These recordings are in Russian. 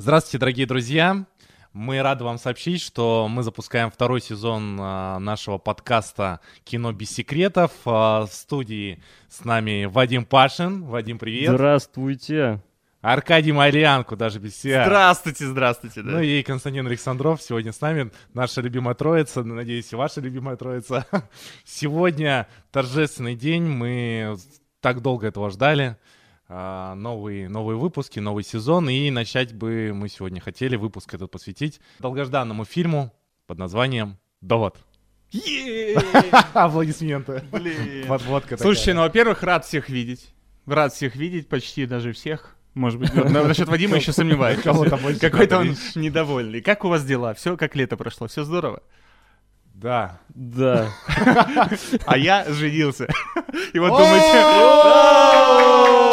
Здравствуйте, дорогие друзья! Мы рады вам сообщить, что мы запускаем второй сезон а, нашего подкаста «Кино без секретов». А, в студии с нами Вадим Пашин. Вадим, привет. Здравствуйте. Аркадий Марьян, куда же без себя. Здравствуйте, здравствуйте. Да. Ну и Константин Александров сегодня с нами, наша любимая троица, надеюсь, и ваша любимая троица. Сегодня торжественный день, мы так долго этого ждали. А, новые, новые выпуски, новый сезон, и начать бы мы сегодня хотели выпуск этот посвятить долгожданному фильму под названием «Довод». Аплодисменты. Блин. Подводка Слушайте, ну, во-первых, рад всех видеть. Рад всех видеть, почти даже всех. Может быть, на- насчет Вадима еще сомневаюсь. Какой-то он недовольный. Как у вас дела? Все как лето прошло? Все здорово? Да. Да. А я женился. И вот думаете...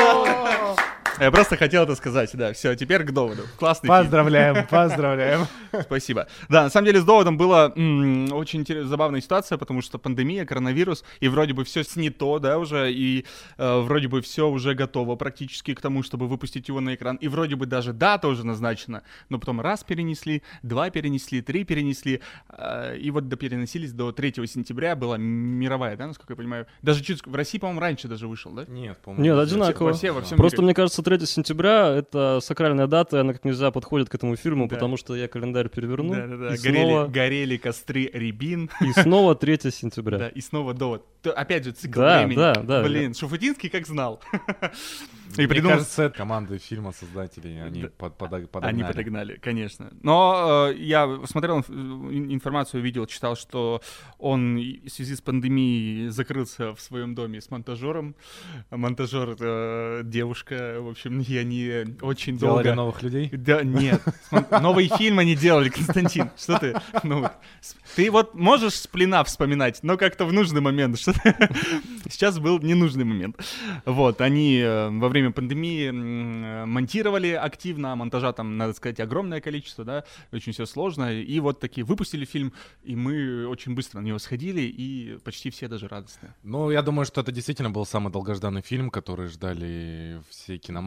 Я просто хотел это сказать, да. Все, теперь к доводу. Классный фильм. Поздравляем, поздравляем. Спасибо. Да, на самом деле с доводом была м, очень интерес- забавная ситуация, потому что пандемия, коронавирус, и вроде бы все снято, да, уже, и э, вроде бы все уже готово практически к тому, чтобы выпустить его на экран, и вроде бы даже дата уже назначена, но потом раз перенесли, два перенесли, три перенесли, э, и вот допереносились до 3 сентября, была мировая, да, насколько я понимаю, даже чуть, в России, по-моему, раньше даже вышел, да? Нет, по-моему. Нет, во одинаково. Во все- во всем Просто мире. мне кажется, 3 сентября — это сакральная дата, и она как нельзя подходит к этому фильму, Да. потому что я календарь переверну, Да-да-да, и, горели, снова, горели костры рябин. и снова 3 Да, сентября. и снова довод. Опять же, цикл Да, времени. да, да. Блин, Шуфутинский как знал. И Мне придумал... кажется, это команды фильма создателей, они Да. под- подогнали. Они подогнали, конечно. Но э, я смотрел ин- информацию, видел, читал, что он в связи с пандемией закрылся в своем доме с монтажером. Монтажер э, девушка, в общем, и они очень Делали долго... новых людей? Да, нет. Новый фильм они делали, Константин. Что ты? Ну, ты вот можешь с плена вспоминать, но как-то в нужный момент. Что Сейчас был ненужный момент. Вот, они э, во время пандемии э, монтировали активно, а монтажа там, надо сказать, огромное количество, да, очень все сложно. И вот такие выпустили фильм, и мы очень быстро на него сходили, и почти все даже радостные. Ну, я думаю, что это действительно был самый долгожданный фильм, который ждали все киноманы.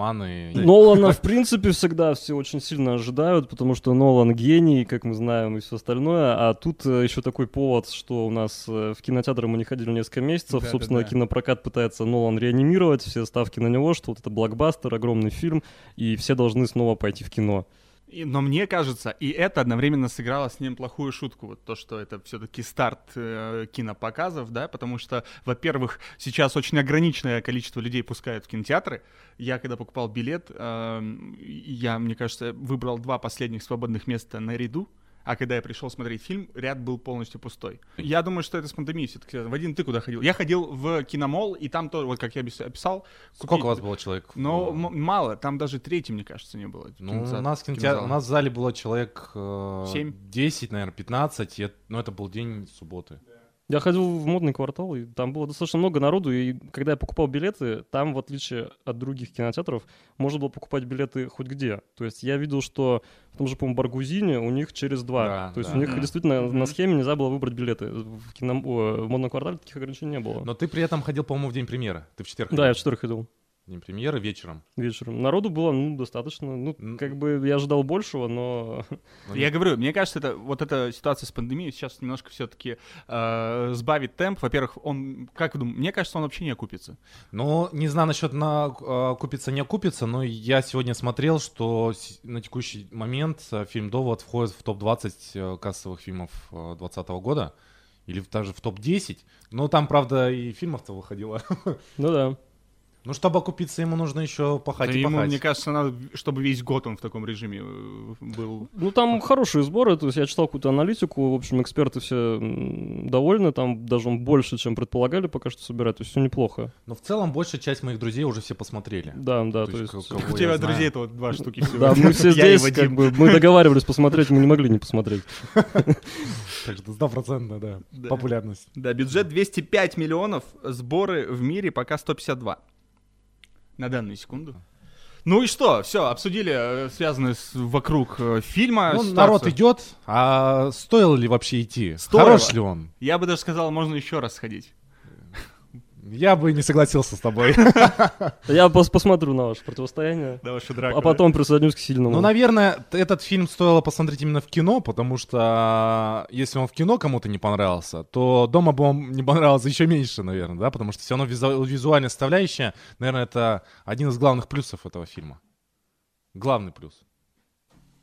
Нолана, в принципе, всегда все очень сильно ожидают, потому что Нолан гений, как мы знаем, и все остальное. А тут э, еще такой повод, что у нас э, в кинотеатры мы не ходили несколько месяцев. Да-да-да. Собственно, кинопрокат пытается Нолан реанимировать, все ставки на него, что вот это блокбастер, огромный фильм, и все должны снова пойти в кино. И- но мне кажется, и это одновременно сыграло с ним плохую шутку, вот то, что это все-таки старт э, кинопоказов, да, потому что, во-первых, сейчас очень ограниченное количество людей пускают в кинотеатры. Я когда покупал билет, эм, я, мне кажется, выбрал два последних свободных места на ряду, а когда я пришел смотреть фильм, ряд был полностью пустой. Я думаю, что это с пандемией все-таки. Вадим, ты куда ходил? Я ходил в киномол, и там тоже, вот как я опис- описал. Сколько купи- у вас было человек? Но Э, м- мало, там даже третий, мне кажется, не было. Ну, у нас, в кинозала. у нас в зале было человек э, Семь? 10, наверное, 15, и это- но это был день субботы. Я ходил в модный квартал, и там было достаточно много народу, и когда я покупал билеты, там, в отличие от других кинотеатров, можно было покупать билеты хоть где. То есть я видел, что в том же, по-моему, Баргузине у них через два. Да, То есть да. у них действительно Мгм. на схеме нельзя было выбрать билеты. В, кино... в модном квартале таких ограничений не было. Но ты при этом ходил, по-моему, в день премьеры. Ты в четверг Да, я в ходил? четверг ходил День премьеры вечером. вечером. Народу было, ну, достаточно. Ну, как бы я ожидал большего, но... Я говорю, мне кажется, это вот эта ситуация с пандемией сейчас немножко все-таки сбавит темп. Во-первых, он, как вы думаете, мне кажется, он вообще не окупится. Ну, не знаю насчет на э, купится, не окупится, но я сегодня смотрел, что на текущий момент э, фильм «Довод» входит в топ-20 э, кассовых фильмов 2020 года, или даже в топ-10. Но там, правда, и фильмов-то выходило. Ну да. Ну, чтобы окупиться, ему нужно еще пахать Да и ему, пахать. мне кажется, надо, чтобы весь год он в таком режиме э, был. Ну, там хорошие сборы, то есть я читал какую-то аналитику, в общем, эксперты все довольны, там даже он больше, чем предполагали пока что собирать, то есть все неплохо. Но в целом большая часть моих друзей уже все посмотрели. Да, да, То то есть есть... У тебя знаю. друзей-то вот два штуки всего. Да, мы все здесь, как бы, мы договаривались посмотреть, мы не могли не посмотреть. Так что стопроцентно, Да. популярность. Да, бюджет 205 миллионов, сборы в мире пока 152. На данную секунду. Ну и что, все, обсудили э, связанные с, вокруг э, фильма. Ну, ситуацию. народ идет, а стоило ли вообще идти? Стоило. Хорош ли он? Я бы даже сказал, можно еще раз сходить. Я бы не согласился с тобой. Я пос- посмотрю на ваше противостояние, Да, ваша драка. а потом присоединюсь к сильному. Ну, наверное, этот фильм стоило посмотреть именно в кино, потому что если он в кино кому-то не понравился, то дома бы он не понравился еще меньше, наверное, да, потому что все равно визу- визуальная составляющая, наверное, это один из главных плюсов этого фильма. Главный плюс.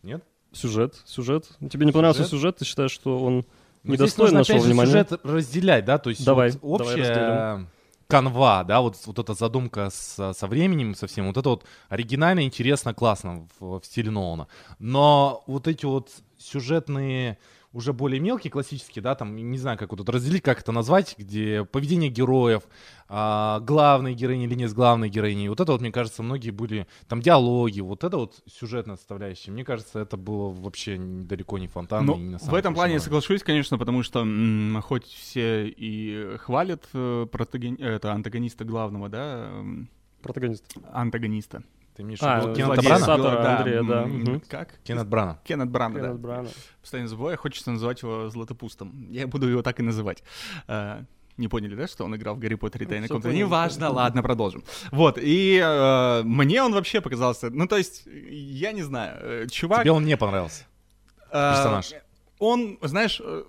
Нет? Сюжет, сюжет. Тебе не понравился Сюжет? ты считаешь, что он Ну, недостоин нужно, нашего внимания? сюжет разделять, да, то есть Давай, вот давай общая канва, да, вот, вот эта задумка с- со временем, со всем, вот это вот оригинально, интересно, классно в, в стиле Нолана. Но вот эти вот сюжетные, уже более мелкие, классические, да, там, не знаю, как вот тут разделить, как это назвать, где поведение героев, а, главной героини или не с главной героиней, вот это вот, мне кажется, многие были, там, диалоги, вот это вот сюжетная составляющая, мне кажется, это было вообще далеко не фонтанно. Ну, и на в этом плане я соглашусь, конечно, потому что м, хоть все и хвалят э, протагони- это антагониста главного, да, Протагонист. антагониста. Ты имеешь А, в виду Кеннета Брана? Да, Андрея, да. Как? Кеннет Брана. Кеннет Брана, да. Кеннет Брана. Постоянно забываю, хочется называть его Златопустом. Я буду его так и называть. А, Не поняли, да, что он играл в Гарри Поттере и комнаты? понял, Неважно, ладно, продолжим. Вот, и э, мне он вообще показался, ну, то есть, я не знаю, э, чувак... Тебе он не понравился. э, персонаж. Он, знаешь, э,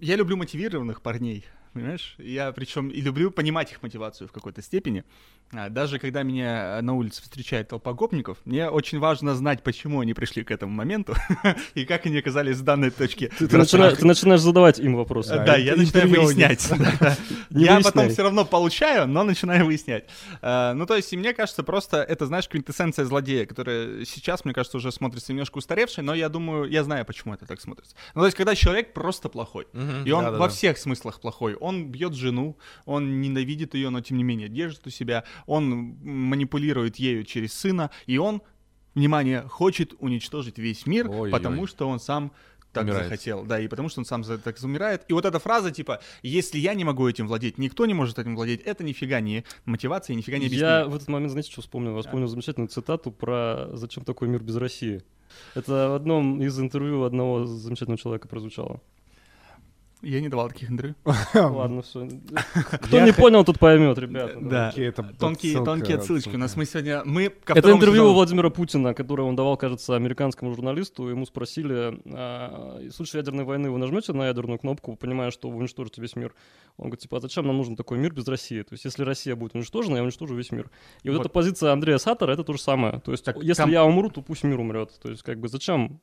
я люблю мотивированных парней, понимаешь? Я причем и люблю понимать их мотивацию в какой-то степени. А, Даже когда меня на улице встречает толпа гопников, мне очень важно знать, почему они пришли к этому моменту и как они оказались в данной точке. Ты, начина- ты начинаешь задавать им вопросы. Да, я это начинаю выяснять. Да. Я потом все равно получаю, но начинаю выяснять. Э, Ну, то есть, и мне кажется, просто это, знаешь, квинтэссенция злодея, которая сейчас, мне кажется, уже смотрится немножко устаревшей, но я думаю, я знаю, почему это так смотрится. Ну, то есть, когда человек просто плохой, и он во всех смыслах плохой. Он бьет жену, он ненавидит ее, но тем не менее держит у себя. Он манипулирует ею через сына, и он, внимание, хочет уничтожить весь мир, Ой-ой-ой. потому что он сам так Умирает. захотел. Да, и потому что он сам за- так умирает. И вот эта фраза, типа, если я не могу этим владеть, никто не может этим владеть, это нифига не мотивация, нифига не Я объяснение. в этот момент, знаете, что вспомнил? Я вспомнил замечательную цитату про «Зачем такой мир без России?». Это в одном из интервью одного замечательного человека прозвучало. Я не давал таких интервью. Ладно, все. Кто не понял, тот поймет, ребята. Да. Тонкие, отсылочки. У нас мы сегодня... Мы Это интервью Владимира Путина, которое он давал, кажется, американскому журналисту. Ему спросили, а, в случае ядерной войны вы нажмете на ядерную кнопку, понимая, что вы уничтожите весь мир? Он говорит, типа, а зачем нам нужен такой мир без России? То есть, если Россия будет уничтожена, я уничтожу весь мир. И вот, эта позиция Андрея Саттера, это то же самое. То есть, если я умру, то пусть мир умрет. То есть, как бы, зачем,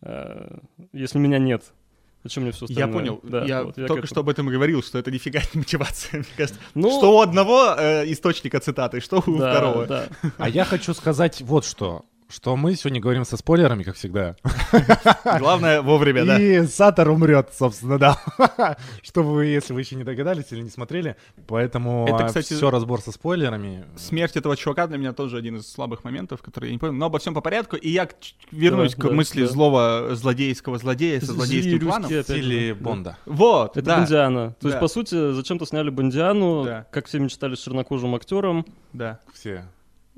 э, если меня нет? Зачем мне все остальное? Я понял. Да, я вот, к только что об этом и говорил, что это нифига не мотивация. Мне кажется, Ну, что у одного э, источника цитаты, что у да, второго. да. А я хочу сказать вот что. Что мы сегодня говорим со спойлерами, как всегда. Главное вовремя, да. И Сатор умрет, собственно, да. Чтобы вы, если вы еще не догадались или не смотрели. Поэтому Это, кстати, все разбор со спойлерами. Смерть этого чувака для меня тоже один из слабых моментов, который я не понял. Но обо всем по порядку. И я вернусь Да, к да, мысли да. злого злодейского злодея со злодейским планом. же. Бонда. Вот, Это да, Бондиана. То Да. есть, по сути, зачем-то сняли Бондиану, Да. как все мечтали с чернокожим актером. да. Все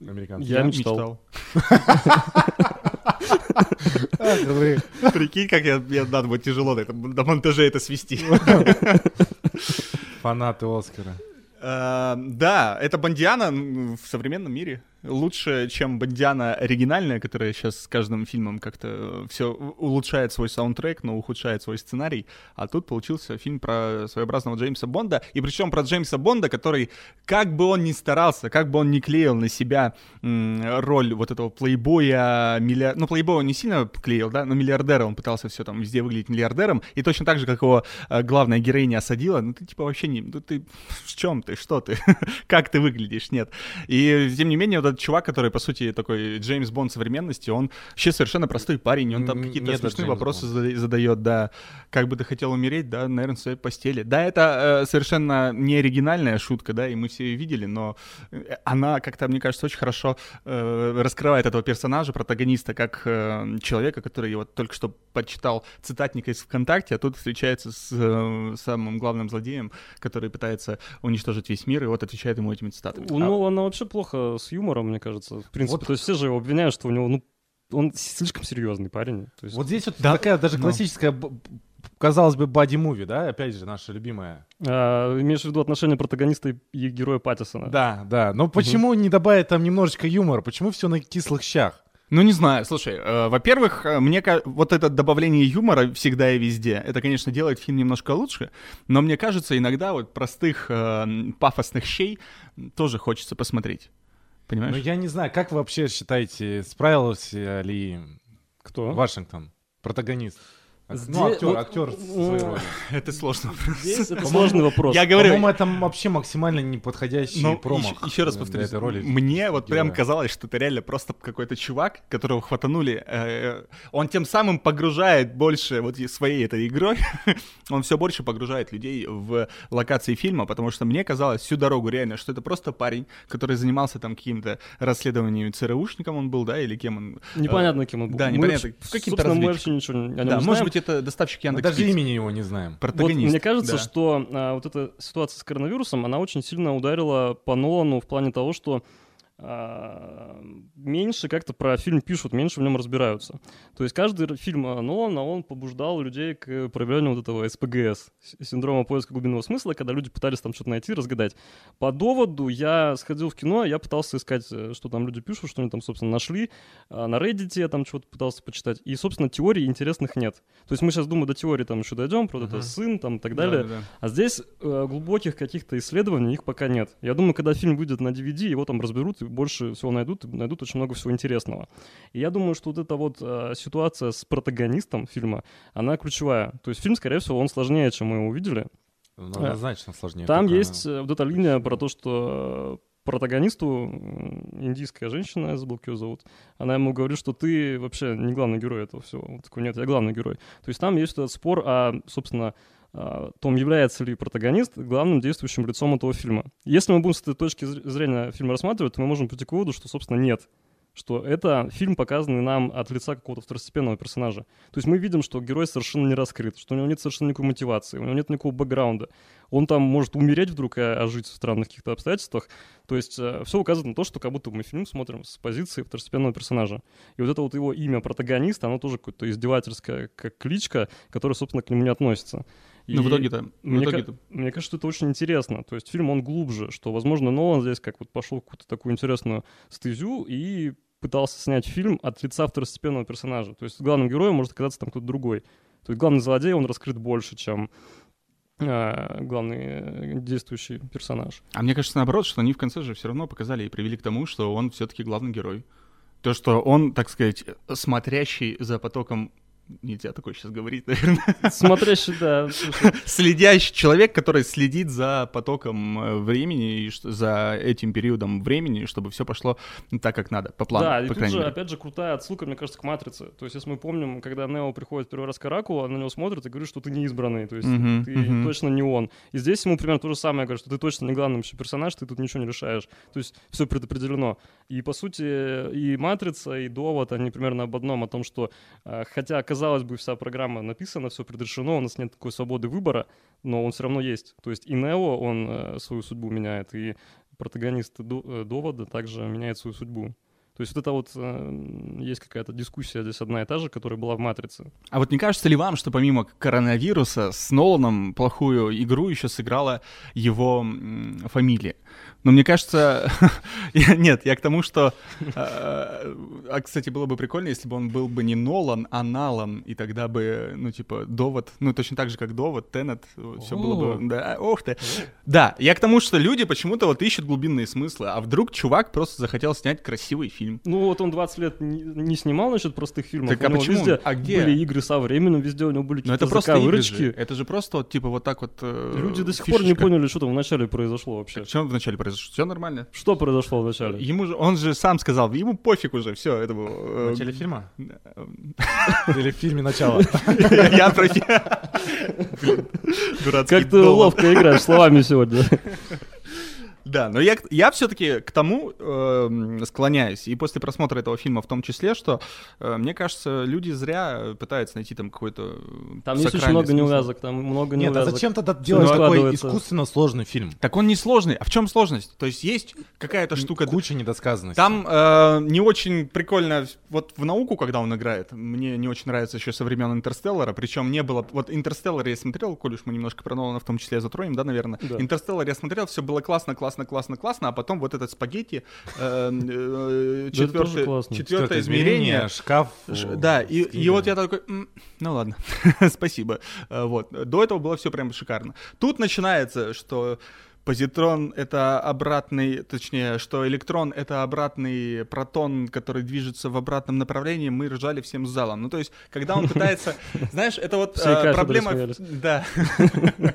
американцы. Я мечтал. Ах вы. Прикинь, как я, я надо будет тяжело на, этом, на монтаже это свести. Фанаты Оскара. Э, Да, это Бондиана м, в современном мире лучше, чем Бондиана оригинальная, которая сейчас с каждым фильмом как-то все улучшает свой саундтрек, но ухудшает свой сценарий. А тут получился фильм про своеобразного Джеймса Бонда, и причем про Джеймса Бонда, который, как бы он ни старался, как бы он ни клеил на себя роль вот этого плейбоя, миллиар... ну плейбоя он не сильно клеил, да, но миллиардера он пытался все там везде выглядеть миллиардером, и точно так же, как его э, главная героиня осадила, ну ты типа вообще не, ну ты в чем ты, что ты, как ты выглядишь, нет. И тем не менее вот этот чувак, который по сути такой Джеймс Бонд современности, он вообще совершенно простой парень, он там какие-то смешные вопросы Бонд. зада- задает, да, как бы ты хотел умереть, да, наверное, в своей постели. Да, это э, совершенно не оригинальная шутка, да, и мы все ее видели, но э, она как-то, мне кажется, очень хорошо э, раскрывает этого персонажа, протагониста, как э, человека, который вот только что почитал цитатник из ВКонтакте, а тут встречается с э, самым главным злодеем, который пытается уничтожить весь мир, и вот отвечает ему этими цитатами. У Нолана вообще плохо с юмором, мне кажется. В принципе, Вот. то есть все же его обвиняют, что у него, ну, он слишком серьезный парень. То есть, Вот здесь вот Да, такая даже но- классическая б- казалось бы, боди-муви, да, опять же, наша любимая. А, имеешь в виду отношения протагониста и, героя Паттисона? Да, да. Но почему не добавить там немножечко юмора? Почему все на кислых щах? Ну, не знаю, слушай, э, во-первых, э, мне вот это добавление юмора всегда и везде, это, конечно, делает фильм немножко лучше, но мне кажется, иногда вот простых э, пафосных щей тоже хочется посмотреть. Понимаешь? Ну, я не знаю, как вы вообще считаете, справился ли Кто? Вашингтон, протагонист? Ак- Здесь- Ну, актер, вот, актер м, своей роли. Это сложно. Здесь это сложный вопрос. Я говорю, По-моему, это вообще максимально неподходящий Ну, промах. еще, еще раз повторюсь, этой роли. мне вот прям героя. казалось, что это реально просто какой-то чувак, которого хватанули. э, он тем самым погружает больше вот своей этой игрой, он все больше погружает людей в локации фильма, потому что мне казалось всю дорогу реально, что это просто парень, который занимался там каким-то расследованием ЦРУшником он был, да, или кем он. Непонятно, кем он был. да, Мы непонятно, вообще- каким-то Собственно, мы вообще ничего о нем Да, не может знаем. быть, это доставщик Яндекс. даже имени его не знаем. Вот Протагонист. мне кажется, да. что а, вот эта ситуация с коронавирусом, она очень сильно ударила по Нолану в плане того, что меньше как-то про фильм пишут, меньше в нем разбираются. То есть каждый фильм а, Нолана, он побуждал людей к проявлению вот этого СПГС, синдрома поиска глубинного смысла, когда люди пытались там что-то найти, разгадать. По доводу я сходил в кино, я пытался искать, э, что там люди пишут, что они там, собственно, нашли. А На Reddit я там чего-то пытался почитать. И, собственно, теорий интересных нет. То есть мы сейчас, думаю, до теории там еще дойдем, про вот это сын там и так Да, далее. да, да. А здесь э, глубоких каких-то исследований их пока нет. Я думаю, когда фильм выйдет на DVD, его там разберут и больше всего найдут, и найдут очень много всего интересного. И я думаю, что вот эта вот э, ситуация с протагонистом фильма, она ключевая. То есть фильм, скорее всего, он сложнее, чем мы его увидели. Ну, Однозначно сложнее. Там только- есть э, вот эта линия про то, что э, протагонисту индийская женщина, я забыл, как ее зовут, она ему говорит, что ты вообще не главный герой этого всего. Он такой, нет, я главный герой. То есть там есть этот спор о, собственно, том, является ли протагонист главным действующим лицом этого фильма. Если мы будем с этой точки зр- зрения фильм рассматривать, то мы можем прийти к выводу, что, собственно, нет. Что это фильм, показанный нам от лица какого-то второстепенного персонажа. То есть мы видим, что герой совершенно не раскрыт, что у него нет совершенно никакой мотивации, у него нет никакого бэкграунда. Он там может умереть вдруг и ожить в странных каких-то обстоятельствах. То есть все указывает на то, что как будто мы фильм смотрим с позиции второстепенного персонажа. И вот это вот его имя протагонист, оно тоже какое-то издевательское, как кличка, которая, собственно, к нему не относится. Ну, в итоге-то, в мне, ка- итоге-то мне кажется, это очень интересно. То есть фильм, он глубже, что, возможно, Нолан здесь как вот пошел какую-то такую интересную стезю и пытался снять фильм от лица второстепенного персонажа. То есть главным героем может оказаться там кто-то другой. То есть главный злодей, он раскрыт больше, чем а, главный э, действующий персонаж. А мне кажется, наоборот, что они в конце же все равно показали и привели к тому, что он все-таки главный герой. То, что он, так сказать, смотрящий за потоком нельзя такое сейчас говорить, наверное. Смотрящий, да, слушай, Следящий человек, который следит за потоком э, времени и за этим периодом времени, чтобы все пошло так, как надо, по плану, Да, и по тут крайней же, мере. опять же, крутая отсылка, мне кажется, к «Матрице». То есть, если мы помним, когда Нео приходит первый раз к Ораку, он на него смотрит и говорит, что ты не избранный, то есть Мгм, ты мгм. точно не он. И здесь ему примерно то же самое говорит, что ты точно не главный вообще персонаж, ты тут ничего не решаешь. То есть все предопределено. И, по сути, и «Матрица», и «Довод», они примерно об одном, о том, что, э, хотя, казалось бы, вся программа написана, все предрешено, у нас нет такой свободы выбора, но он все равно есть. То есть и Нео, он э, свою судьбу меняет, и протагонист э, «Довода» также меняет свою судьбу. То есть вот это вот э, есть какая-то дискуссия здесь одна и та же, которая была в «Матрице». А вот не кажется ли вам, что помимо коронавируса с Ноланом плохую игру еще сыграла его м, фамилия? Но мне кажется... Нет, я к тому, что... э, А, кстати, было бы прикольно, если бы он был бы не Нолан, а Налан, и тогда бы, ну, типа, довод, ну, точно так же, как довод, Теннет, все было бы... Да, ох ты. Да, я к тому, что люди почему-то вот ищут глубинные смыслы, а вдруг чувак просто захотел снять красивый фильм. Ну вот он 20 лет не, не снимал, значит, простых фильмов. Так У а него почему? Везде А где? были игры со временем, везде у него были Ну, это какие-то просто же. Это же просто, вот, типа, вот так вот... э, Люди до сих пор не фишечка. поняли, что там вначале произошло вообще. Что вначале произошло? Все нормально. Что произошло вначале? Ему же, он же сам сказал, ему пофиг уже, все, это было. В э, начале фильма? Или в фильме «Начало»? Я про Блин, Дурацкий Как ты ловко играешь словами сегодня. Да, но я, я все-таки к тому э, склоняюсь, и после просмотра этого фильма в том числе, что, э, мне кажется, люди зря пытаются найти там какой-то Там есть очень много смысл. неувязок, там много Нет, а неувязок. зачем тогда делать такой искусственно сложный фильм? Так он не сложный. А в чем сложность? То есть есть какая-то штука... Куча недосказанностей. Там э, не очень прикольно, вот в науку, когда он играет, мне не очень нравится еще со времен Интерстеллара, причем не было, вот Интерстеллар я смотрел, коль уж мы немножко про Нолана в том числе затронем, да, наверное, Да. Интерстеллар я смотрел, все было классно, классно, классно, классно, а потом вот этот спагетти, э, э, четвертое классно. четвертое измерение, шкаф. Ш- Да, и, и вот я такой, «М, ну ладно, спасибо. Э, Вот, до этого было все прям шикарно. Тут начинается, что позитрон — это обратный, точнее, что электрон — это обратный протон, который движется в обратном направлении, мы ржали всем залом. Ну, то есть, когда он пытается... Знаешь, это вот проблема... Да.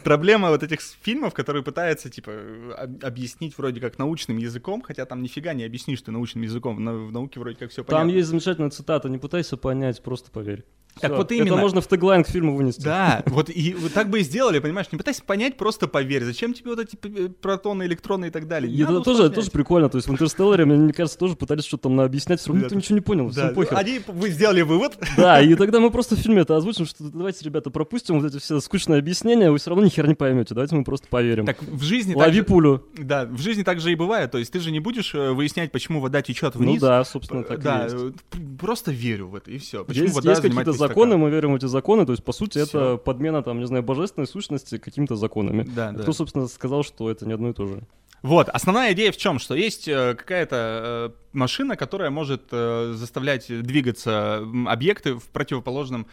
Проблема вот этих фильмов, которые пытаются, типа, об- объяснить вроде как научным языком, хотя там нифига не объяснишь ты научным языком, в нау- в науке вроде как все Там понятно. есть замечательная цитата, не пытайся понять, просто поверь. Так Всё. вот именно. Это можно в теглайн к фильму вынести. Да, вот и вот так бы и сделали, понимаешь? Не пытайся понять, просто поверь. Зачем тебе вот эти п- протоны, электроны и так далее? Не это тоже, тоже прикольно. То есть в Интерстелларе, мне, кажется, тоже пытались что-то там объяснять, все равно Да. ничего не понял, Да, всем похер. они, вы сделали вывод. Да, и тогда мы просто в фильме это озвучим, что давайте, ребята, пропустим вот эти все скучные объяснения, вы все равно ни хера не поймете, давайте мы просто поверим. Так в жизни так Лови же- пулю. Да, в жизни так же и бывает. То есть ты же не будешь э, выяснять, почему вода течет Ну вниз. да, собственно, так да, и есть. э, просто верю в это, и все. Почему Есть, вода есть какие-то законы, мы верим в эти законы, то есть, по сути, Всё. это подмена, там, не знаю, божественной сущности какими-то законами. Да, да. Кто, собственно, сказал, что это не одно и то же? Вот, основная идея в чем? Что есть э, какая-то машина, которая может заставлять двигаться объекты в противоположном,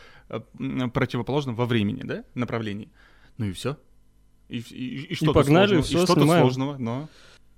противоположном во времени, да, направлении. Ну и все. И, и, и что погнали, сложного? всё, и что-то снимаем. сложного, но...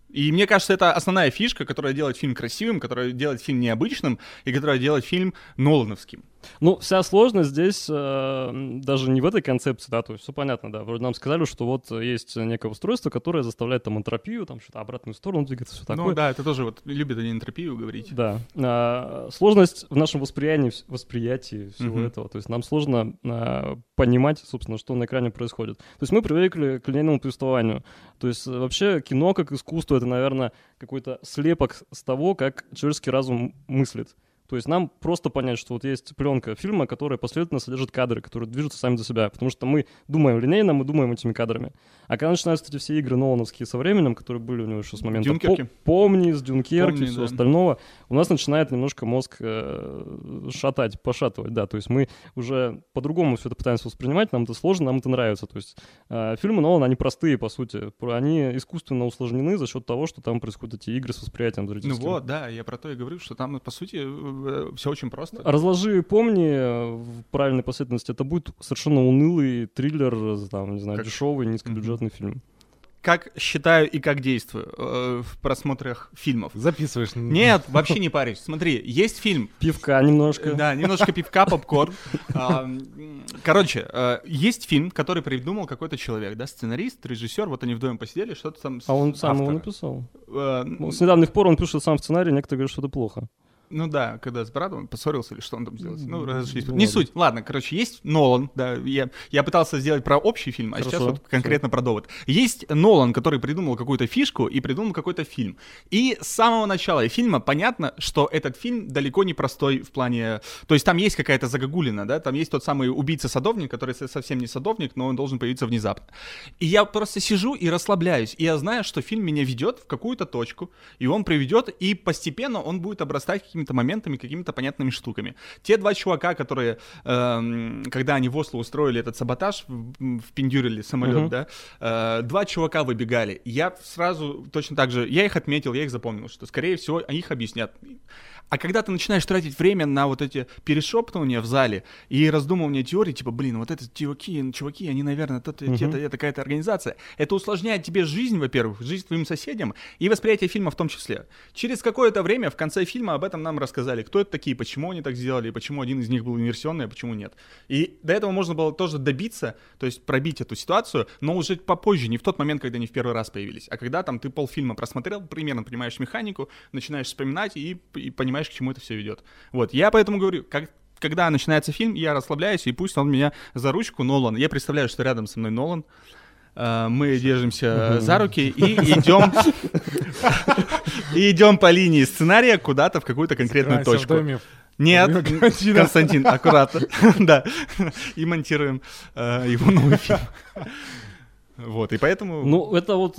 И мне кажется, это основная фишка, которая делает фильм красивым, которая делает фильм необычным, и которая делает фильм Нолановским. Ну, вся сложность здесь э, даже не в этой концепции, да, то есть все понятно, да. Вроде нам сказали, что вот есть некое устройство, которое заставляет там энтропию, там что-то обратную сторону двигаться, все такое. Ну да, это тоже вот любят они энтропию говорить. Да. А, сложность в нашем восприятии, восприятии всего Мгм. этого. То есть нам сложно а, понимать, собственно, что на экране происходит. То есть мы привыкли к линейному повествованию. То есть э, вообще кино как искусство — это, наверное, какой-то слепок с того, как человеческий разум мыслит. То есть нам просто понять, что вот есть пленка фильма, которая последовательно содержит кадры, которые движутся сами за себя. Потому что мы думаем линейно, мы думаем этими кадрами. А когда начинаются эти все игры Нолановские со временем, которые были у него еще с момента Дюнкерки. «По- «Помни», с Дюнкерки, «Помни», все да. остального, у нас начинает немножко мозг э, шатать, пошатывать, да. То есть мы уже по-другому все это пытаемся воспринимать, нам это сложно, нам это нравится. То есть э, фильмы Нолана, они простые, по сути. Они искусственно усложнены за счет того, что там происходят эти игры с восприятием Ну зрительским. вот, да, я про то и говорю, что там, по сути, все очень просто. Разложи, помни э, в правильной последовательности, это будет совершенно унылый триллер, э, там, не знаю, Как- дешевый, низкобюджетный фильм. Как считаю и как действую э, в просмотрах фильмов. Записываешь. Нет, вообще не парюсь. Смотри, есть фильм, Пивка немножко. да, немножко пивка, попкорн. А, Короче, э, есть фильм, который придумал какой-то человек, да, сценарист, режиссер, вот они вдвоем посидели, что-то там... А он сам его написал. Э, С недавних пор он пишет сам в сценарий, некоторые говорят, что это плохо. Ну да, когда с братом поссорился или что он там сделал. Ну, разошлись. ну Не ладно. суть. Ладно, короче, есть Нолан, да, я, я пытался сделать про общий фильм, а сейчас Хорошо, вот конкретно про довод. Есть Нолан, который придумал какую-то фишку и придумал какой-то фильм. И с самого начала фильма понятно, что этот фильм далеко не простой в плане... То есть там есть какая-то загогулина, да, там есть тот самый убийца-садовник, который со- совсем не садовник, но он должен появиться внезапно. И я просто сижу и расслабляюсь, и я знаю, что фильм меня ведет в какую-то точку, и он приведет, и постепенно он будет обрастать какими-то моментами, какими-то понятными штуками. Те два чувака, которые, эм, когда они в Осло устроили этот саботаж, впендюрили самолет, Мгм. да, э, два чувака выбегали. Я сразу точно так же, я их отметил, я их запомнил, что, скорее всего, их объяснят. А когда ты начинаешь тратить время на вот эти перешептывания в зале и раздумывания теории, типа, блин, вот эти чуваки, чуваки, они, наверное, это, это какая-то организация, это усложняет тебе жизнь, во-первых, жизнь твоим соседям и восприятие фильма в том числе. Через какое-то время в конце фильма об этом нам рассказали, кто это такие, почему они так сделали, почему один из них был инверсионный, а почему нет. И до этого можно было тоже добиться, то есть пробить эту ситуацию, но уже попозже, не в тот момент, когда они в первый раз появились, а когда там ты полфильма просмотрел, примерно понимаешь механику, начинаешь вспоминать и, и понимаешь, к чему это все ведет. Вот, я поэтому говорю, как когда начинается фильм, я расслабляюсь, и пусть он меня за ручку, Нолан. Я представляю, что рядом со мной Нолан. Мы держимся за руки и идем и идем по линии сценария куда-то в какую-то конкретную точку. Нет. Константин, аккуратно. Да. И монтируем э, его новый фильм. Вот, и поэтому... Ну, это вот...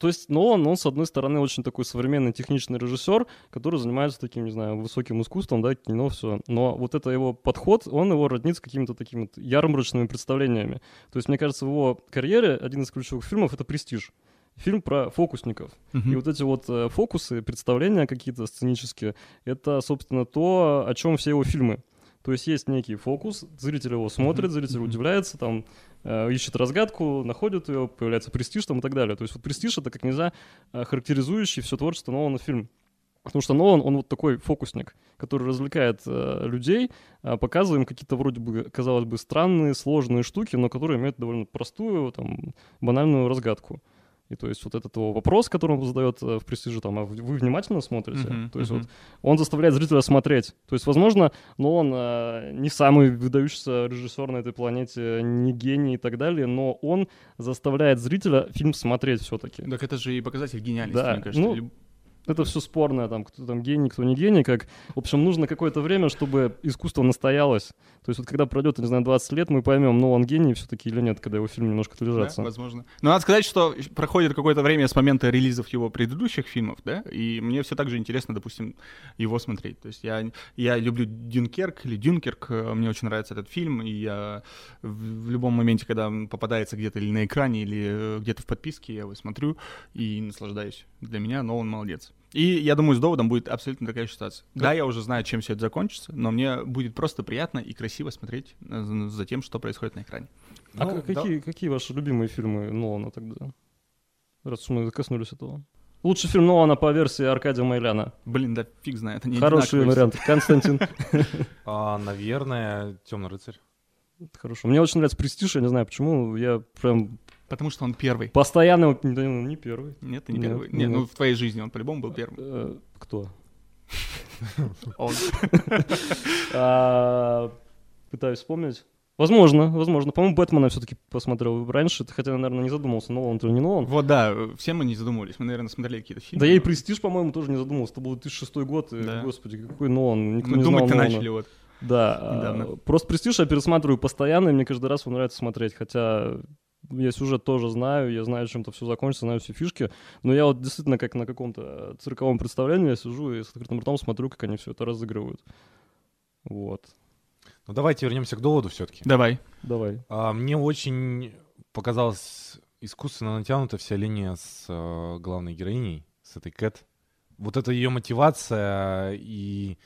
то есть Нолан, он, с одной стороны, очень такой современный техничный режиссер, который занимается таким, не знаю, высоким искусством, да, кино, все. Но вот это его подход, он его роднит с какими-то такими вот ярмарочными представлениями. То есть, мне кажется, в его карьере один из ключевых фильмов — это «Престиж». Фильм про фокусников. Мгм. И вот эти вот э, фокусы, представления какие-то сценические, это, собственно, то, о чем все его фильмы. То есть есть некий фокус, зритель его смотрит, зритель Мгм. удивляется, там э, ищет разгадку, находит ее, появляется престиж там и так далее. То есть вот престиж это как нельзя э, характеризующий все творчество Нолана фильм. Потому что Нолан, он вот такой фокусник, который развлекает э, людей, э, показывая им какие-то вроде бы, казалось бы, странные, сложные штуки, но которые имеют довольно простую, там, банальную разгадку. И то есть вот этот его вопрос, который он задает э, в престиже, там, а вы внимательно смотрите? Мгм, То есть мгм. вот он заставляет зрителя смотреть. То есть, возможно, но он э, не самый выдающийся режиссер на этой планете, не гений и так далее, но он заставляет зрителя фильм смотреть все-таки. Так это же и показатель гениальности, Да, мне кажется. ну, Это все спорное, там, кто там гений, кто не гений, как... В общем, нужно какое-то время, чтобы искусство настоялось. То есть вот когда пройдет, не знаю, 20 лет, мы поймем, ну он гений все-таки или нет, когда его фильм немножко Да, отлежится. возможно. Но надо сказать, что проходит какое-то время с момента релизов его предыдущих фильмов, да, и мне все так же интересно, допустим, его смотреть. То есть я, я люблю Дюнкерк или Дюнкерк, э, мне очень нравится этот фильм, и я в, в любом моменте, когда он попадается где-то или на экране, или э, где-то в подписке, я его смотрю и наслаждаюсь. Для меня, но он молодец. И я думаю, с доводом будет абсолютно такая ситуация. Да, я уже знаю, чем все это закончится, но мне будет просто приятно и красиво смотреть э, за тем, что происходит на экране. А Ну, какие, какие ваши любимые фильмы Нолана тогда? Раз уж мы коснулись этого. Лучший фильм Нолана по версии Аркадия Майляна. Блин, да фиг знает. Они Хороший вариант. Константин. А, наверное, Темный рыцарь. Хорошо. Мне очень нравится Престиж, я не знаю почему. Я прям Потому что он первый. постоянно... его- да, ну, Не первый. Нет, ты не Нет, первый. нет. Нет, ну в твоей жизни он по-любому был первым. Э, Кто? Он. А, Пытаюсь вспомнить. Возможно, возможно. По-моему, Бэтмена все-таки посмотрел раньше, хотя, наверное, не задумался, Нолан или не Нолан. Вот, да, все мы не задумывались. Мы, наверное, смотрели какие-то фильмы. Да я и Престиж, по-моему, тоже не задумался. Это был 2006 год, и, Да. господи, какой Нолан, никто Мы не знал думать-то Нолана. начали вот. Да, недавно. просто Престиж я пересматриваю постоянно, и мне каждый раз его нравится смотреть, хотя я сюжет тоже знаю, я знаю, чем-то все закончится, знаю все фишки, но я вот действительно как на каком-то цирковом представлении я сижу и с открытым ртом смотрю, как они все это разыгрывают. Вот. Ну давайте вернемся к доводу все-таки. Давай. Давай. А, мне очень показалась искусственно натянута вся линия с э, главной героиней, с этой Кэт. Вот эта ее мотивация и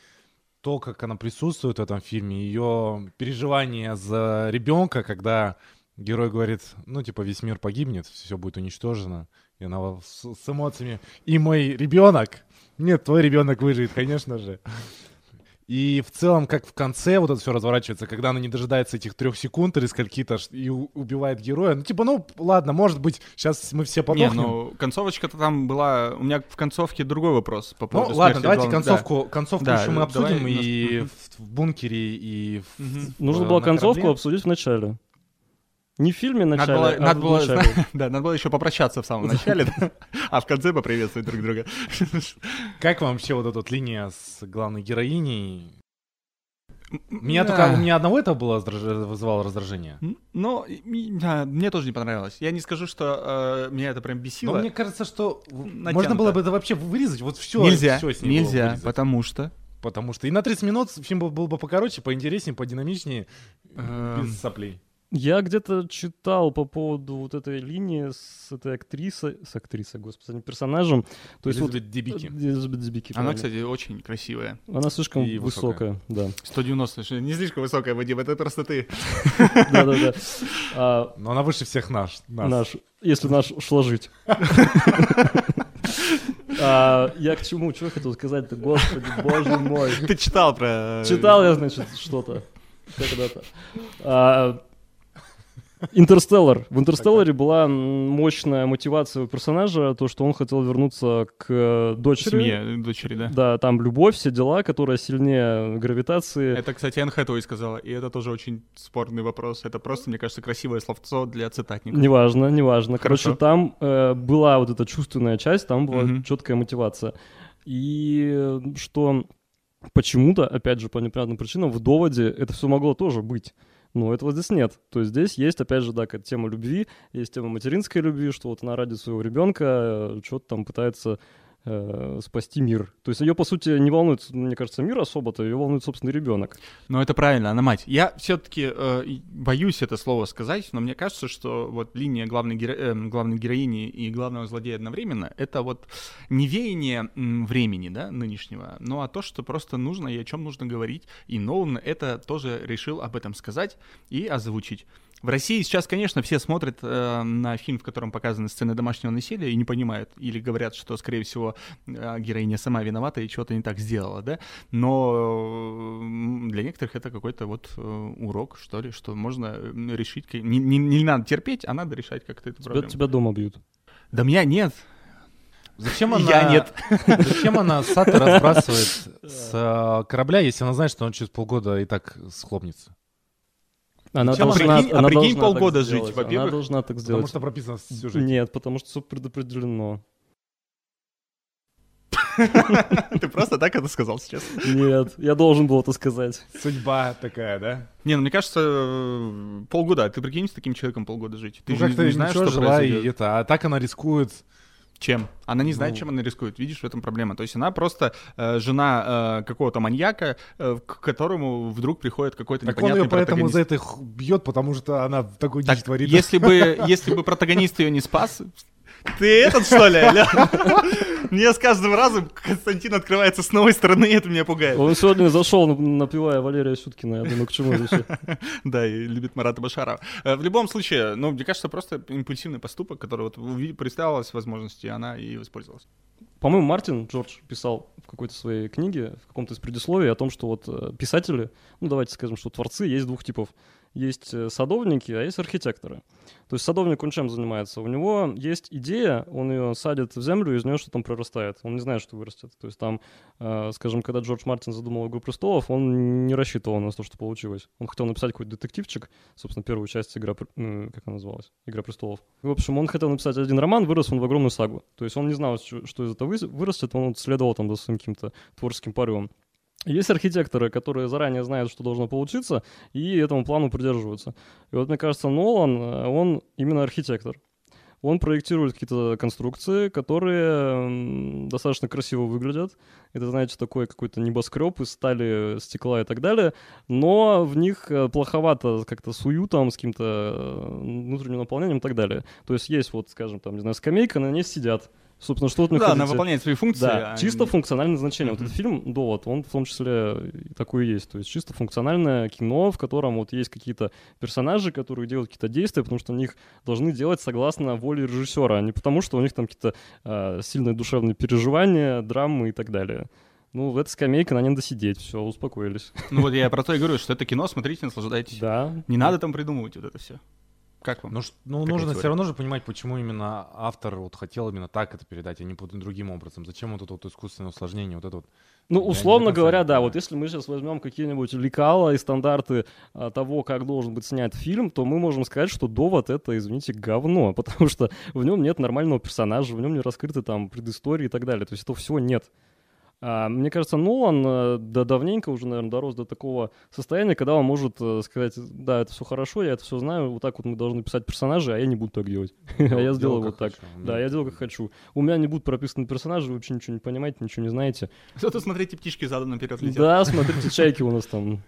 то, как она присутствует в этом фильме, ее переживание за ребенка, когда герой говорит, ну, типа, весь мир погибнет, все будет уничтожено, и она с, с эмоциями, и мой ребенок, нет, твой ребенок выживет, конечно же. И в целом, как в конце вот это все разворачивается, когда она не дожидается этих трех секунд или скольки-то и убивает героя. Ну, типа, ну, ладно, может быть, сейчас мы все Не, подохнем. ну, концовочка-то там была... У меня в концовке другой вопрос по Ну, поводу ладно, смерти давайте главного- концовку, концовку Да, еще мы давай обсудим нас- и в, в бункере, и в. Нужно в- было на концовку корабле. обсудить в начале. Не в фильме Надо начале, было, а надо было, начале. да, надо было еще попрощаться в самом начале, а в конце поприветствовать друг друга. Как вам вообще вот эта вот линия с главной героиней? Меня Да. только, у меня одного это было вызывало раздражение. М, Ну, да, мне тоже не понравилось. Я не скажу, что э, меня это прям бесило. Но мне кажется, что Натянуто. можно было бы это вообще вырезать, вот все. нельзя, всё с было нельзя, потому что... Потому что и на 30 минут фильм был, был бы покороче, поинтереснее, подинамичнее, Эм, без соплей. Я где-то читал по поводу вот этой линии с этой актрисой, с актрисой, господи, персонажем. То есть вот Элизабет Дебики. Элизабет Дебики, Она, правильно. кстати, очень красивая. Она слишком И высокая. высокая, да. 190, что не слишком высокая, Вадим, это просто ты. Да-да-да. А, Но она выше всех наш. Наш, если наш сложить. А, Я к чему? Что я хотел сказать-то? Господи, боже мой. Ты читал про... Читал я, значит, что-то. Когда-то. А, Интерстеллар. В Интерстелларе была мощная мотивация у персонажа, то, что он хотел вернуться к э, дочери. Семье дочери, да. Да, там любовь, все дела, которая сильнее гравитации. Это, кстати, Энн Хэтэуэй сказала, и это тоже очень спорный вопрос. Это просто, мне кажется, красивое словцо для цитатника. Неважно, неважно. Короче, Хорошо. там э, была вот эта чувственная часть, там была Мгм. четкая мотивация. И что почему-то, опять же, по непонятным причинам, в доводе это все могло тоже быть. Но этого здесь нет. То есть здесь есть, опять же, да, тема любви, есть тема материнской любви, что вот она ради своего ребенка что-то там пытается э, спасти мир. То есть ее, по сути, не волнует, мне кажется, мир особо-то, ее волнует собственный ребенок. Но это правильно, она мать. Я все-таки боюсь это слово сказать, но мне кажется, что вот линия главной, геро- э, главной героини и главного злодея одновременно — это вот не веяние времени, да, нынешнего, но а то, что просто нужно и о чем нужно говорить. И Нолан это тоже решил об этом сказать и озвучить. В России сейчас, конечно, все смотрят э, на фильм, в котором показаны сцены домашнего насилия и не понимают, или говорят, что, скорее всего, э, героиня сама виновата и что-то не так сделала, да? Но э, для некоторых это какой-то вот э, урок, что ли, что можно решить, как- не, не- не надо терпеть, а надо решать как-то эту Тебя, проблему. тебя дома бьют. Да меня нет. Зачем она... Я нет. Зачем она Сата разбрасывает с э, корабля, если она знает, что он через полгода и так схлопнется? Она она- должна, Прикинь, а она прикинь должна так полгода жить, сделать. Она во-первых. должна так сделать. Потому что прописано в сюжете. Нет, потому что все предопределено. Ты просто так это сказал сейчас. Нет, я должен был это сказать. Судьба такая, да? Не, ну мне кажется, э, полгода. Ты прикинь с таким человеком полгода жить. Ты ну же не знаешь, что жила, и произойдет. это, а так она рискует. Чем? Она не знает, Ну. чем она рискует. Видишь, в этом проблема. То есть она просто э, жена э, какого-то маньяка, э, к которому вдруг приходит какой-то Так он непонятный ее поэтому за это бьет, потому что она такой Так, дичь творит. если бы, если бы протагонист ее не спас... Ты этот, что ли? Мне с каждым разом Константин открывается с новой стороны, и это меня пугает. Он сегодня зашел, нап- напевая Валерия Сюткина. Я думаю, к чему все? Да, и любит Марата Башарова. Э, В любом случае, ну, мне кажется, просто импульсивный поступок, который вот представилась возможности, и она и воспользовалась. По-моему, Мартин Джордж писал в какой-то своей книге, в каком-то из предисловий о том, что вот э, писатели, ну давайте скажем, что творцы есть двух типов. Есть э, садовники, а есть архитекторы. То есть садовник, он чем занимается? У него есть идея, он ее садит в землю, и из нее что-то там прорастает. Он не знает, что вырастет. То есть там, э, скажем, когда Джордж Мартин задумал «Игру престолов», он не рассчитывал на то, что получилось. Он хотел написать какой-то детективчик, собственно, первую часть «Игра...» э, как она называлась? «Игра престолов». В общем, он хотел написать один роман, вырос он в огромную сагу. То есть он не знал, что что из этого вырастет, он следовал там за своим каким-то творческим порывом. Есть архитекторы, которые заранее знают, что должно получиться, и этому плану придерживаются. И вот, мне кажется, Нолан, э, он именно архитектор. Он проектирует какие-то конструкции, которые достаточно красиво выглядят. Это, знаете, такой какой-то небоскреб из стали, стекла и так далее. Но в них э, плоховато как-то с уютом, с каким-то э, внутренним наполнением и так далее. То есть есть вот, скажем, там, не знаю, скамейка, на ней сидят. Собственно, что вот Да, она находите? выполняет свои функции. Да, а чисто функциональное значение. Вот Мгм. этот фильм «Довод», он в том числе такой и есть. То есть чисто функциональное кино, в котором вот есть какие-то персонажи, которые делают какие-то действия, потому что они их должны делать согласно воле режиссера, а не потому, что у них там какие-то а, сильные душевные переживания, драмы и так далее. Ну, в этой скамейке на ней надо сидеть, все, успокоились. Ну вот я про то и говорю, что это кино, смотрите, наслаждайтесь. Да. Не надо там придумывать вот это все. Как вам? Ну, ну, Какая нужно теория? все равно же понимать, почему именно автор вот хотел именно так это передать, а не под другим образом. Зачем вот это вот искусственное усложнение, вот это вот. Ну, Я условно говоря, да, вот если мы сейчас возьмем какие-нибудь лекала и стандарты а, того, как должен быть снят фильм, то мы можем сказать, что довод это, извините, говно, потому что в нем нет нормального персонажа, в нем не раскрыты там предыстории и так далее. То есть этого всего нет. А, мне кажется, Нолан э, да, давненько уже, наверное, дорос до такого состояния, когда он может э, сказать, да, это все хорошо, я это все знаю, вот так вот мы должны писать персонажи, а я не буду так делать. А я Делал сделаю как вот так. хочу. Да, я делаю как хочу. У меня не будут прописаны персонажи, вы вообще ничего не понимаете, ничего не знаете. Зато смотрите, птички задом наперед летят. Да, смотрите, чайки у нас там.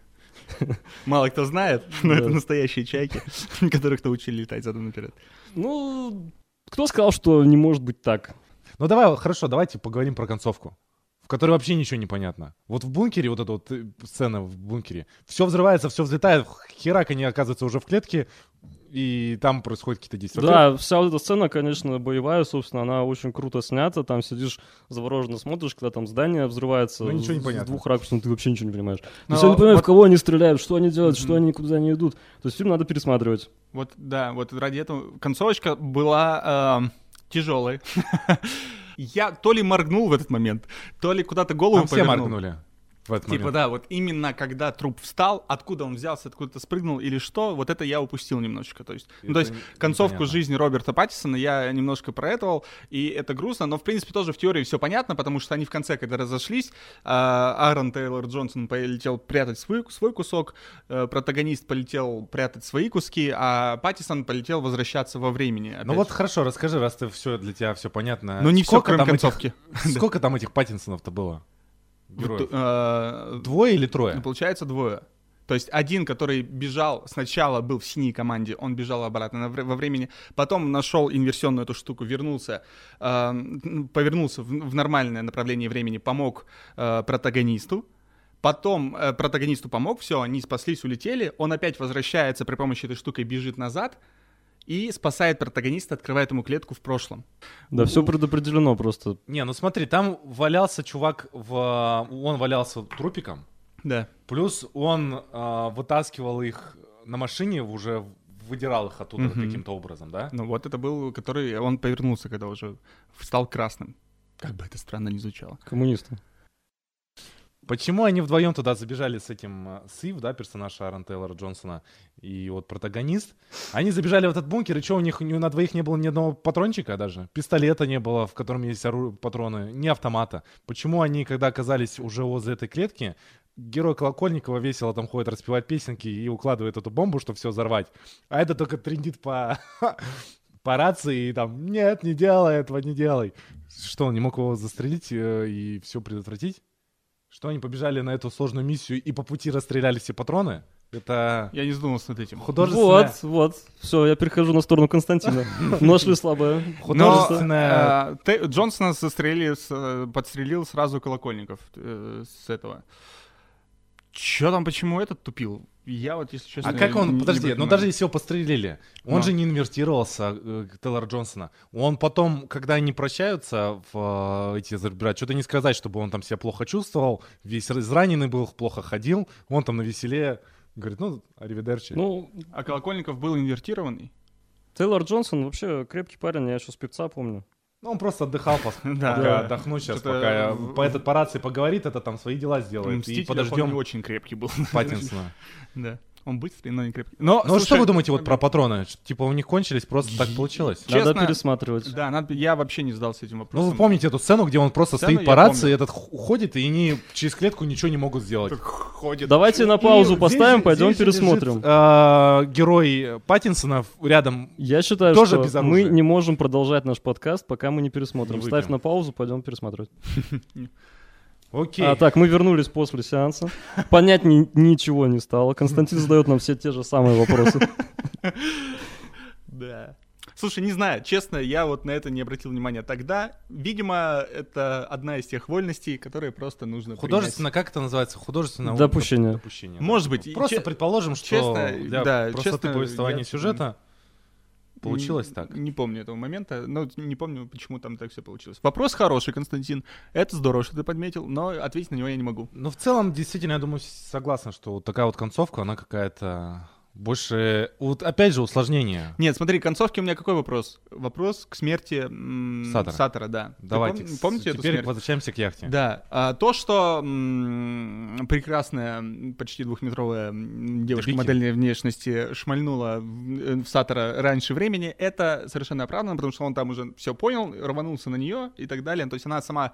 Мало кто знает, но Да. это настоящие чайки, которых научили летать задом наперед. Ну, кто сказал, что не может быть так? Ну давай, хорошо, давайте поговорим про концовку, в которой вообще ничего не понятно. Вот в бункере, вот эта вот э, сцена в бункере, все взрывается, все взлетает, херак они оказываются уже в клетке, и там происходит какие-то действия. Да, вся вот эта сцена, конечно, боевая, собственно, она очень круто снята. Там сидишь завороженно смотришь, когда там здание взрывается. Ну, ничего не с- понятно. С двух ракурсов, ну, ты вообще ничего не понимаешь. Но я не понимаю, вот- в кого они стреляют, что они делают, что Мгм. они куда они идут. То есть фильм надо пересматривать. Вот, да, вот ради этого концовочка была тяжелой. Я то ли моргнул в этот момент, то ли куда-то голову Там все повернул. моргнули в этот Типа, момент. да, вот именно когда труп встал, откуда он взялся, откуда-то спрыгнул или что, вот это я упустил немножечко. То есть, ну, то есть концовку непонятно. жизни Роберта Паттисона я немножко проэтовал, и это грустно, но, в принципе, тоже в теории все понятно, потому что они в конце, когда разошлись, а, Аарон Тейлор Джонсон полетел прятать свой, свой кусок, э, протагонист полетел прятать свои куски, а Паттисон полетел возвращаться во времени. Ну опять вот же. хорошо, расскажи, раз ты все для тебя все понятно. Ну не все, Сколько кроме там этих- концовки. Сколько там этих Паттинсонов-то было? Героев? Э, Двое или трое? Ну, Получается двое. То есть один, который бежал, сначала был в синей команде, он бежал обратно во времени, потом нашел инверсионную эту штуку, вернулся, э, повернулся в, в нормальное направление времени, помог э, протагонисту, потом э, протагонисту помог, все, они спаслись, улетели, он опять возвращается при помощи этой штуки, бежит назад и спасает протагониста, открывает ему клетку в прошлом. Да, все предопределено просто. Не, ну смотри, там валялся чувак, в... он валялся трупиком, Да. плюс он а, вытаскивал их на машине, уже выдирал их оттуда Мгм. каким-то образом, да? Ну вот это был, который, он повернулся, когда уже стал красным. Как бы это странно ни звучало. Коммунисты. Почему они вдвоем туда забежали с этим э, Сив, да, персонаж Аарон Тейлора Джонсона, и вот протагонист? Они забежали в этот бункер, и что, у них ни- на двоих не было ни одного патрончика даже? Пистолета не было, в котором есть ору- патроны, ни автомата. Почему они, когда оказались уже возле этой клетки, герой Колокольникова весело там ходит распевать песенки и укладывает эту бомбу, чтобы все взорвать, а это только трендит по... по рации и там, нет, не делай этого, не делай. Что, он не мог его застрелить э, и все предотвратить? Что они побежали на эту сложную миссию и по пути расстреляли все патроны? Это Я не задумался над этим. художественная... Вот, вот. Все, я перехожу на сторону Константина. Нашли слабое. Но Художественная... э, Джонсона э, подстрелил сразу Колокольников э, с этого. Чё там, почему этот тупил? Я вот, если честно... А как он, не- не подожди, ну понимаю. даже если его пострелили, он Ну. же не инвертировался, э, Тейлор Джонсона. Он потом, когда они прощаются, в э, эти забирать, что-то не сказать, чтобы он там себя плохо чувствовал, весь израненный был, плохо ходил, он там на веселе говорит, ну, аривидерчи. Ну, А Колокольников был инвертированный? Тейлор Джонсон вообще крепкий парень, я еще спеца помню. Ну, он просто отдыхал, пока Да. отдохну сейчас, пока этот, по рации поговорит, это там свои дела сделает. И подождем очень крепкий был. Паттинсона. Да. Он быстрый, но не крепкий. Но, Ну, что слушай, вы думаете вот про патроны? Типа у них кончились, просто так получилось? Честно, Надо пересматривать. Да, надо, я вообще не задался этим Ну, вопросом. вы помните эту сцену, где он просто Сцену стоит по рации, помню. этот уходит, и они через клетку ничего не могут сделать. Так ходит. Давайте на паузу И поставим, здесь- пойдем здесь же лежит, пересмотрим. э, герой Паттинсона рядом. Я считаю, Тоже что без мы не можем продолжать наш подкаст, пока мы не пересмотрим. Не Ставь на паузу, пойдем пересматривать. Окей. А, так, мы вернулись после сеанса. Понять ни- ничего не стало. Константин задает нам все те же самые вопросы. Да. Слушай, не знаю, честно, я вот на это не обратил внимания тогда. Видимо, это одна из тех вольностей, которые просто нужно Художественно, как это называется? Художественно Допущение. допущение. Может быть, и Просто че- предположим, что честно, для да, простоты честно, повествования я- сюжета получилось Н- так. Не помню этого момента, но не помню, почему там так все получилось. Вопрос хороший, Константин. Это здорово, что ты подметил, но ответить на него я не могу. Ну, в целом, действительно, я думаю, согласен, что вот такая вот концовка, она какая-то больше... Вот опять же, усложнение. Нет, смотри, концовки у меня какой вопрос? Вопрос к смерти м, Сатора. да. Ты Давайте. пом- помните эту Теперь смерть? возвращаемся к яхте. Да, а, то, что м, прекрасная, почти двухметровая девушка Бики. модельной внешности шмальнула в, э, в Сатора раньше времени, это совершенно оправданно, потому что он там уже все понял, рванулся на нее и так далее. То есть она сама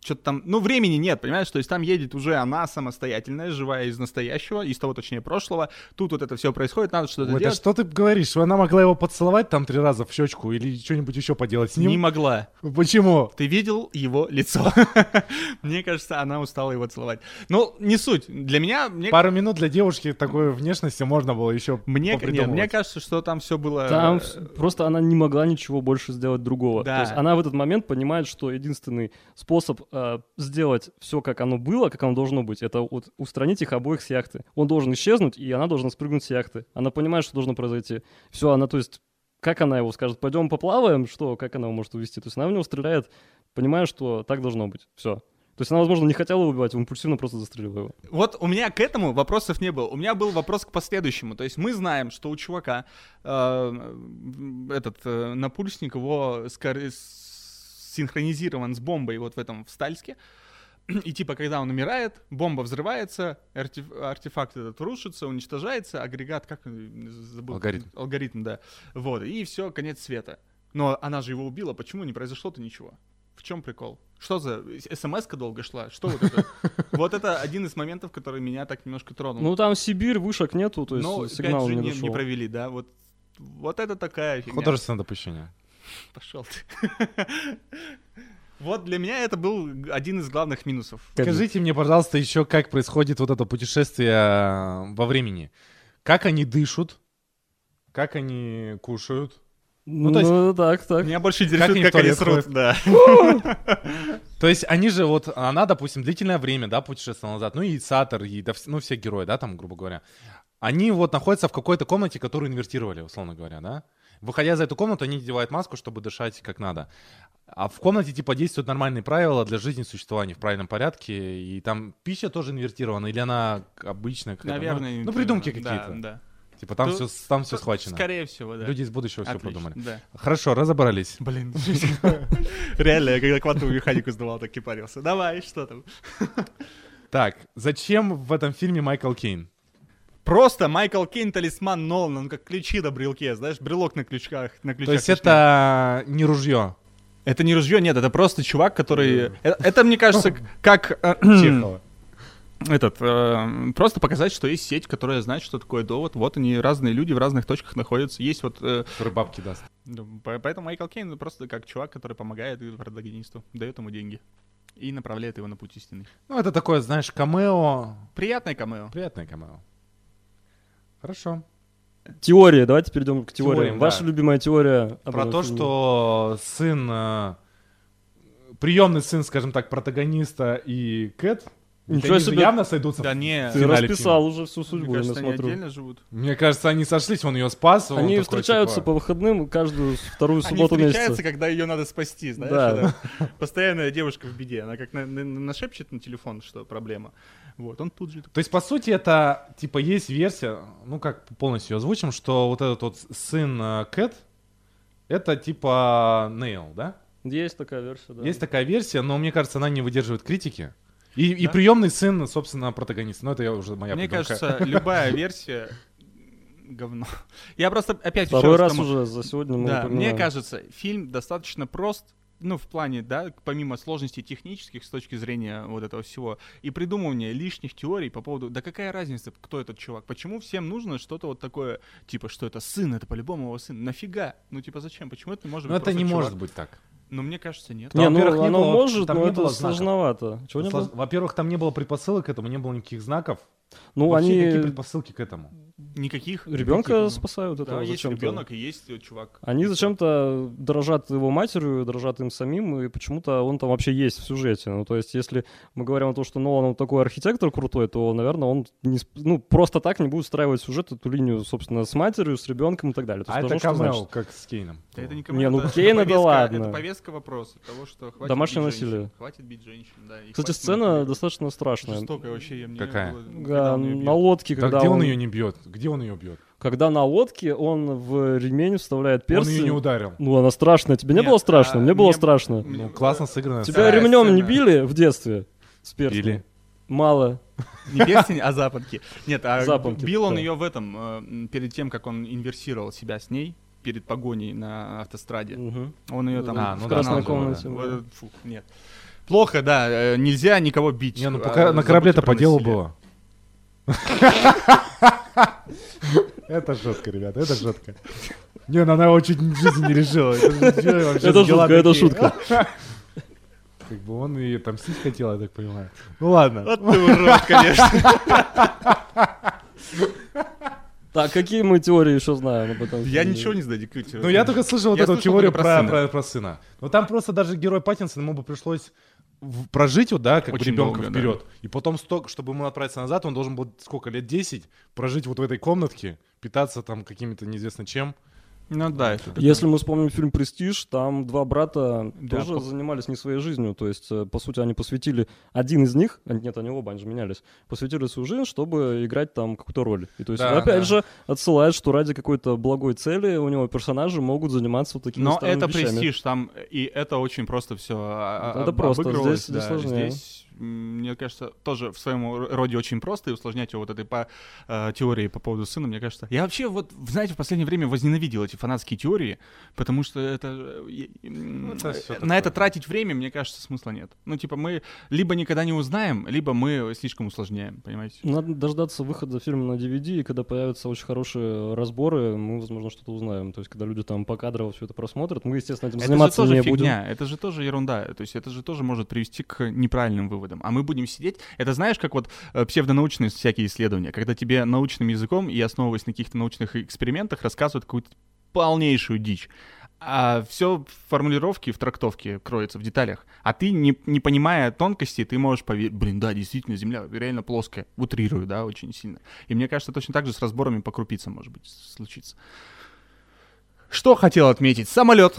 что-то там, ну, времени нет, понимаешь, то есть там едет уже она самостоятельная, живая из настоящего, из того, точнее, прошлого. Тут вот это все происходит, надо что-то Ой, да делать. что ты говоришь? Она могла его поцеловать там три раза в щечку или что-нибудь еще поделать с ним? Не могла. Почему? Ты видел его лицо? Мне кажется, она устала его целовать. Ну, не суть. Для меня... Мне Пару минут для девушки такой внешности можно было еще Мне, нет, мне кажется, что там все было... Там э, вс- просто она не могла ничего больше сделать другого. Да. То есть она в этот момент понимает, что единственный способ э, сделать все, как оно было, как оно должно быть. Это вот устранить их обоих с яхты. Он должен исчезнуть, и она должна спрыгнуть с яхты. Она понимает, что должно произойти. Все, она, то есть, как она его скажет, пойдем поплаваем, что, как она его может увести? То есть она в него стреляет, понимая, что так должно быть. Все. То есть она, возможно, не хотела убивать, импульсивно просто застрелила его. Вот у меня к этому вопросов не было. У меня был вопрос к последующему. То есть мы знаем, что у чувака э, этот э, напульсник его скор- синхронизирован с бомбой вот в этом в Стальске. И типа, когда он умирает, бомба взрывается, артеф- артефакт этот рушится, уничтожается, агрегат, как забыл? Алгоритм. Алгоритм, да. Вот, и все, конец света. Но она же его убила, почему не произошло-то ничего? В чем прикол? Что за смс-ка долго шла? Что вот это? Вот это один из моментов, который меня так немножко тронул. Ну там Сибирь, вышек нету, то есть Но сигнал 5G не не, не провели, да? Вот, вот это такая фигня. Художественное допущение. Пошел ты. Вот для меня это был один из главных минусов. Скажите мне, пожалуйста, еще, как происходит вот это путешествие э, во времени. Как они дышат, как они кушают. Ну, то есть- так, так. Меня больше Как интересует, они в как они срут, да. То есть они же вот, она, допустим, длительное время, да, путешествовала назад, ну и Сатор, и ну все герои, да, там, грубо говоря. Они вот находятся в какой-то комнате, которую инвертировали, условно говоря, да. Выходя за эту комнату, они надевают маску, чтобы дышать как надо. А в комнате, типа, действуют нормальные правила для жизни и существования в правильном порядке, и там пища тоже инвертирована, или она обычная? Ну, Наверное. Ну, придумки да, какие-то. Да, Типа, там Тут- все, там все схвачено. Скорее всего, да. Люди из будущего все Отлично, продумали. Да. Хорошо, разобрались. Блин, реально, я когда квантовую механику сдавал, так и парился. Давай, что там? Так, зачем в этом фильме Майкл Кейн? Просто Майкл Кейн талисман Нолана, он как ключи на брелке, знаешь, брелок на ключках. На ключах То есть точнее. это не ружье. Это не ружье, нет, это просто чувак, который... Э, Это, мне кажется, как... э, Чехова. Этот, э, просто показать, что есть сеть, которая знает, что такое довод. Вот они, разные люди в разных точках находятся. Есть вот... э, Который бабки даст. по- поэтому Майкл Кейн просто как чувак, который помогает протагонисту, дает ему деньги и направляет его на путь истинный. Ну, это такое, знаешь, камео. Приятное камео. Приятное камео. Хорошо. Теория, давайте перейдем к теориям. Теориям, Ваша да. любимая теория об Про то, фильме? что сын, э, приемный сын, скажем так, протагониста и Кэт, Ничего они себе. явно сойдутся. Да в- не, в Ты расписал фильма. уже всю мне судьбу, я кажется, они смотрю. отдельно живут. Мне кажется, они сошлись, он ее спас. он Они такой, встречаются типа, по выходным каждую вторую Они субботу встречаются, месяца. когда ее надо спасти, знаешь? Да. Постоянная девушка в беде. Она как на- на- нашепчет на телефон, что проблема. Вот, он тут же... То есть, по сути, это, типа, есть версия, ну, как полностью озвучим, что вот этот вот сын э, Кэт, это, типа, Нейл, да? Есть такая версия, да. Есть такая версия, но мне кажется, она не выдерживает критики. И, и Да? приемный сын, собственно, протагонист. Но это я уже моя Мне придумка. кажется, любая версия говно. Я просто опять Второй раз тому- уже за сегодня мы Да, мне кажется, фильм достаточно прост, ну, в плане, да, помимо сложностей технических с точки зрения вот этого всего, и придумывания лишних теорий по поводу, да какая разница, кто этот чувак, почему всем нужно что-то вот такое, типа, что это сын, это по-любому его сын, нафига? Ну, типа, зачем, почему это не может Но быть это не чувак? может быть так. Ну, мне кажется, нет. Там, Не, ну во-первых, не оно было- может, там но не это было знаков. сложновато. Чего не было? Во-первых, там не было предпосылок к этому, не было никаких знаков. Ну, Вообще они никакие предпосылки к этому. Никаких. ребенка никаких, спасают от Да, этого есть ребенок и есть чувак. Они зачем-то дорожат его матерью, дорожат им самим, и почему-то он там вообще есть в сюжете. Ну, то есть, если мы говорим о том, что Нолан он такой архитектор крутой, то, наверное, он не, ну, просто так не будет устраивать сюжет, эту линию, собственно, с матерью, с ребенком и так далее. То А есть, это должно что камео, как с Кейном. Да это было. никому Не, ну, это Кейна, да повестка- ладно. Это повестка вопроса того, что хватит Домашнее бить женщин, насилие. Хватит бить женщин, да. и Кстати, сцена достаточно страшная. Жестокая вообще. я- мне Какая? было- Да, на бьет. лодке, Да когда где он он, ее не бьет? Где он ее бьет? когда на лодке он в ремень вставляет Он ее не ударил. Ну, она страшная. Тебе не Нет, было страшно? а, Мне было страшно. Ну, классно сыграно. Тебя ремнем не били в детстве с перстнем? Били. Мало. Не перстень, а запонки. Нет, а Запонки, бил он да. ее в этом, э, перед тем, как он инверсировал себя с ней, перед погоней на автостраде. Мгм. Он ее там А, ну в канал красной комнате, да. фу, нет. Плохо, да, э, нельзя никого бить. Не, ну а, пока на забудьте корабле-то по делу было. Это жестко, ребята, это жестко. Не, ну она очень в жизни не решила. Это же чё вообще Это шутка. Как бы он и отомстить хотел, я так понимаю. Ну ладно. Вот ты урод, конечно. Так, какие мы теории еще знаем об этом? Я ничего не знаю, дикутирую. Ну я только слышал вот эту теорию про, про сына. про, про сына. Но там просто даже герой Паттинсон, ему бы пришлось прожить вот, да, как бы Очень ребенка долго, да. вперед. И потом, столько, чтобы ему отправиться назад, он должен был сколько, лет 10 прожить вот в этой комнатке, питаться там какими-то неизвестно чем. Ну да, это такое. Если мы вспомним фильм «Престиж», там два брата Да, тоже по- занимались не своей жизнью. То есть, э, по сути, они посвятили... Один из них, а, нет, они оба, они же менялись, посвятили свою жизнь, чтобы играть там какую-то роль. И то есть, Да, опять да. же, отсылает, что ради какой-то благой цели у него персонажи могут заниматься вот такими Но это вещами. престиж, там и это очень просто все. Это просто, здесь- здесь сложнее. Здесь, мне кажется, тоже в своем роде очень просто, и усложнять его вот этой по э, теории по поводу сына, мне кажется. Я вообще, вот, знаете, в последнее время возненавидел эти фанатские теории, потому что это... э, Ну, это на такое. это тратить время, мне кажется, смысла нет. Ну, типа, мы либо никогда не узнаем, либо мы слишком усложняем, понимаете? Надо дождаться выхода фильма на DVD, и когда появятся очень хорошие разборы, мы, возможно, что-то узнаем. То есть, когда люди там покадрово все это просмотрят, мы, естественно, этим Это же тоже не будем. фигня, это же тоже ерунда. То есть это же тоже может привести к неправильным выводам. А мы будем сидеть. Это знаешь, как вот э, псевдонаучные всякие исследования, когда тебе научным языком и основываясь на каких-то научных экспериментах рассказывают какую-то полнейшую дичь. А все в формулировке, в трактовке кроется в деталях. А ты, не, не понимая тонкостей, ты можешь поверить, блин, да, действительно, Земля реально плоская. Утрирую, да, очень сильно. И мне кажется, точно так же с разборами по крупицам, может быть, случится. Что хотел отметить? Самолет.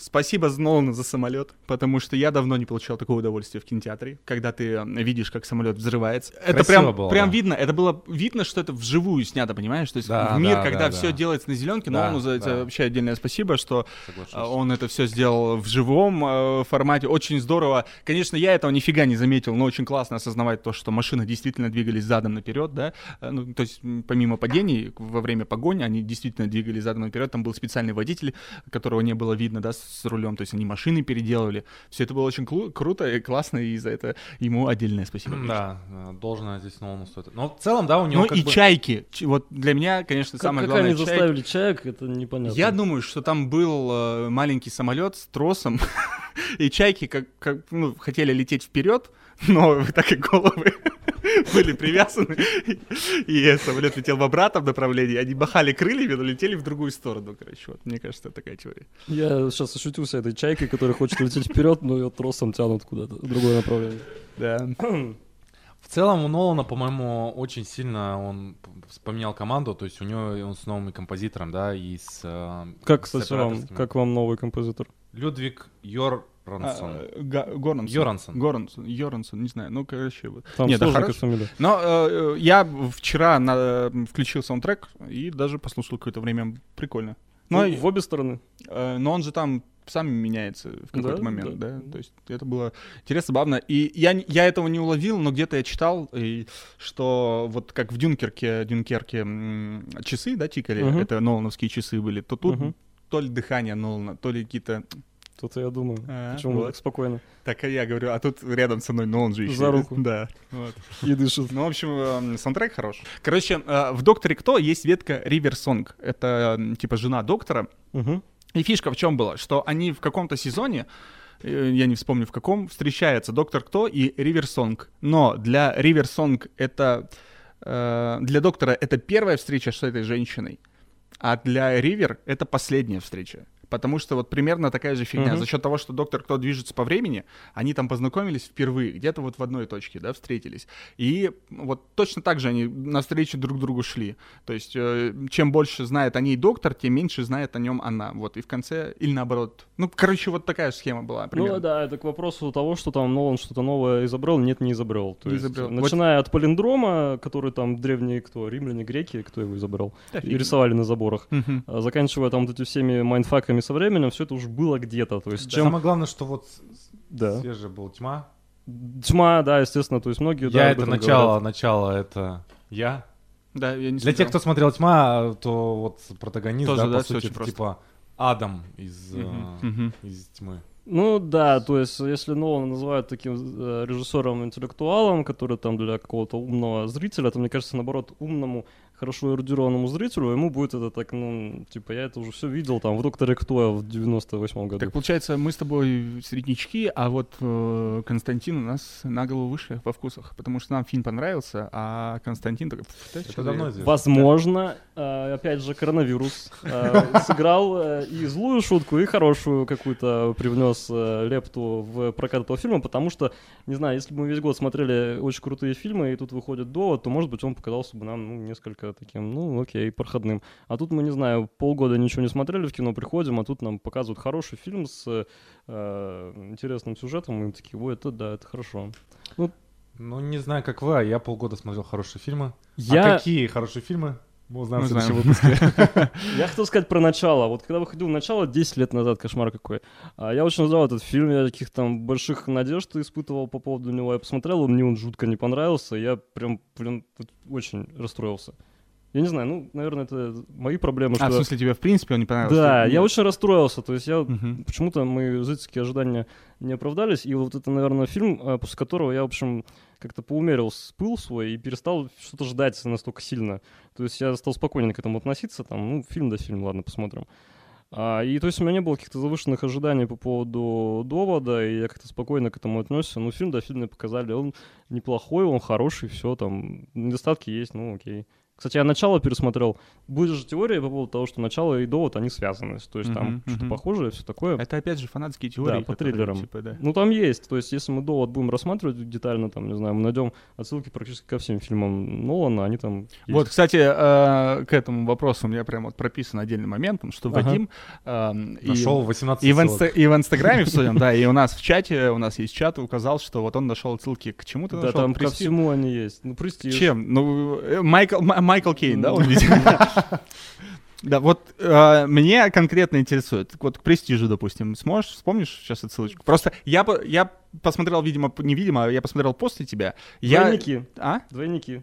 Спасибо Нолану за самолет, потому что я давно не получал такого удовольствия в кинотеатре, когда ты э, видишь, как самолет взрывается. Это Красиво прям, было, прям да. видно, это было видно, что это вживую снято, понимаешь? То есть Да, в мир, да, когда да, все да. делается на зеленке, Да, Нолану за это да. вообще отдельное спасибо, что Соглашусь. а, Он это все сделал в живом э, формате, очень здорово. Конечно, я этого нифига не заметил, но очень классно осознавать то, что машины действительно двигались задом наперед, да. Э, Ну, то есть, помимо падений, во время погони они действительно двигались задом наперед. Там был специальный водитель, которого не было видно, да, с рулем. То есть они машины переделывали. Все это было очень клу- круто и классно, и за это ему отдельное спасибо. конечно. Да, э, должно здесь Нолану стоит. Но в целом, да, у него Ну как и бы- чайки. Ч- Вот для меня, конечно, Как, самое как главное они чайки. заставили чаек, это непонятно. Я думаю, что там был э, маленький самолет с тросом, и чайки как, как, ну, хотели лететь вперед, но так как головы были привязаны, и самолет летел в обратном направлении, они махали крыльями, но летели в другую сторону, короче. Вот, мне кажется, это такая теория. Я сейчас ошутился этой чайкой, которая хочет лететь вперед, но ее тросом тянут куда-то в другое направление. Да. В целом у Нолана, по-моему, очень сильно он поменял команду, то есть у него он с новым композитором, да, и с... э, Как, с кстати, вам, как вам новый композитор? Людвиг Йорансон. А, Га- Горансон. Йорансон. Горансон. Йорансон, не знаю. Ну, короче, вот. Там Нет, да хорошо. Но э, я вчера на- включил саундтрек и даже послушал какое-то время. Прикольно. Но, Ну, в обе стороны. э, но он же там сам меняется в какой-то Да, момент, да. да. То есть это было интересно, забавно. И я, я этого не уловил, но где-то я читал, и, что вот как в Дюнкерке, Дюнкерке м, часы, да, тикали, Мгм. это Нолановские часы были, то тут Мгм. то ли дыхание Нолана, то ли какие-то... Тут я думаю. А, Почему вот. так спокойно? Так я говорю, а тут рядом со мной Нолан же еще. За руку. Да. Вот. И дышит. Ну, в общем, эм, саундтрек хорош. Короче, э, в «Докторе Кто» есть ветка Ривер Сонг. Это, типа, жена доктора. Мгм. И фишка в чем была? Что они в каком-то сезоне, э, я не вспомню в каком, встречаются Доктор Кто и Ривер Сонг. Но для Ривер Сонг это... э, для доктора это первая встреча с этой женщиной, а для Ривер это последняя встреча. Потому что вот примерно такая же фигня. Мгм. За счет того, что доктор кто движется по времени, они там познакомились впервые, где-то вот в одной точке, да, встретились. И вот точно так же они навстречу друг другу шли. То есть, э, чем больше знает о ней доктор, тем меньше знает о нем она. Вот, и в конце, или наоборот. Ну, короче, вот такая же схема была. Ну примерно. да, это к вопросу того, что там Нолан что-то новое изобрел, нет, не изобрел. То Не есть, изобрел. Вот- начиная от палиндрома, который там древние кто, римляне, греки, кто его изобрел, Да, и рисовали на заборах. А Заканчивая там вот эти всеми майндфаками со временем, все это уже было где-то. То есть чем... Самое главное, что вот Да. свежая была тьма. Тьма, да, естественно, то есть многие... да, я об это начало, говорят. начало это я. Да, я не Для тех, кто смотрел тьма, то вот протагонист, Тоже, да, да, по сути, очень это типа Адам из, э, Мгм. Мгм. из тьмы. Ну да, то есть если Нолана называют таким э, режиссером-интеллектуалом, который там для какого-то умного зрителя, то мне кажется, наоборот, умному хорошо эрудированному зрителю, ему будет это так, ну, типа, я это уже все видел там в «Докторе Кто» в 98 году. Так получается, мы с тобой среднячки, а вот э, Константин у нас на голову выше во вкусах, потому что нам фильм понравился, а Константин такой... «Пф, да Это давно я?» Возможно, э, опять же, коронавирус э, сыграл э, и злую шутку, и хорошую какую-то привнес э, лепту в прокат этого фильма, потому что, не знаю, если бы мы весь год смотрели очень крутые фильмы, и тут выходит довод, то, может быть, он показался бы нам ну, несколько таким, ну, окей, проходным. А тут мы, не знаю, полгода ничего не смотрели в кино, приходим, а тут нам показывают хороший фильм с э, интересным сюжетом, и мы такие, ой, это да, это хорошо. Ну, не знаю, как вы, а я полгода смотрел хорошие фильмы. Я... А какие хорошие фильмы? Мы узнаем в следующем выпуске. Я хотел сказать про начало. Вот когда выходил начало, 10 лет назад, кошмар какой. А я очень ждал этот фильм, я таких там больших надежд испытывал по поводу него. Я посмотрел, мне он жутко не понравился. Я прям, вот очень расстроился. Я не знаю, ну, наверное, это мои проблемы, А, в что... смысле, тебе в принципе он не понравился? Да, Ты- я очень расстроился. То есть я Мгм. почему-то мои зрительские ожидания не оправдались. И вот это, наверное, фильм, э, после которого я, в общем, как-то поумерил пыл свой и перестал что-то ждать настолько сильно. То есть я стал спокойнее к этому относиться. Там, ну, фильм да фильм, ладно, посмотрим. А, и то есть у меня не было каких-то завышенных ожиданий по поводу довода, и я как-то спокойно к этому отнесся. Ну, фильм, да, фильм мне показали. Он неплохой, он хороший, все там. Недостатки есть, ну окей. Кстати, я начало пересмотрел. Будет же теория по поводу того, что начало и довод, они связаны. То есть там Мгм, что-то похожее, все такое. Это опять же фанатские теории. по которые, триллерам. типа, да. Ну, там есть. То есть, если мы довод будем рассматривать детально, там, не знаю, мы найдем отсылки практически ко всем фильмам Нолана, они там есть. Вот, кстати, э, к этому вопросу у меня прям вот прописан отдельный момент, что Ага. Вадим и- Нашел 18 И в, инста- и в Инстаграме в своем, да, и у нас в чате, у нас есть чат, указал, что вот он нашел ссылки к чему ты Да, там ко всему они есть. Ну, престиж. Чем? Ну, э, Майкл, Майкл Кейн, да, он? Да, вот э, меня конкретно интересует, вот к престижу, допустим, сможешь, вспомнишь сейчас эту ссылочку? Просто я, я посмотрел, видимо, не видимо, а я посмотрел после тебя. Я... Двойники. А? Двойники.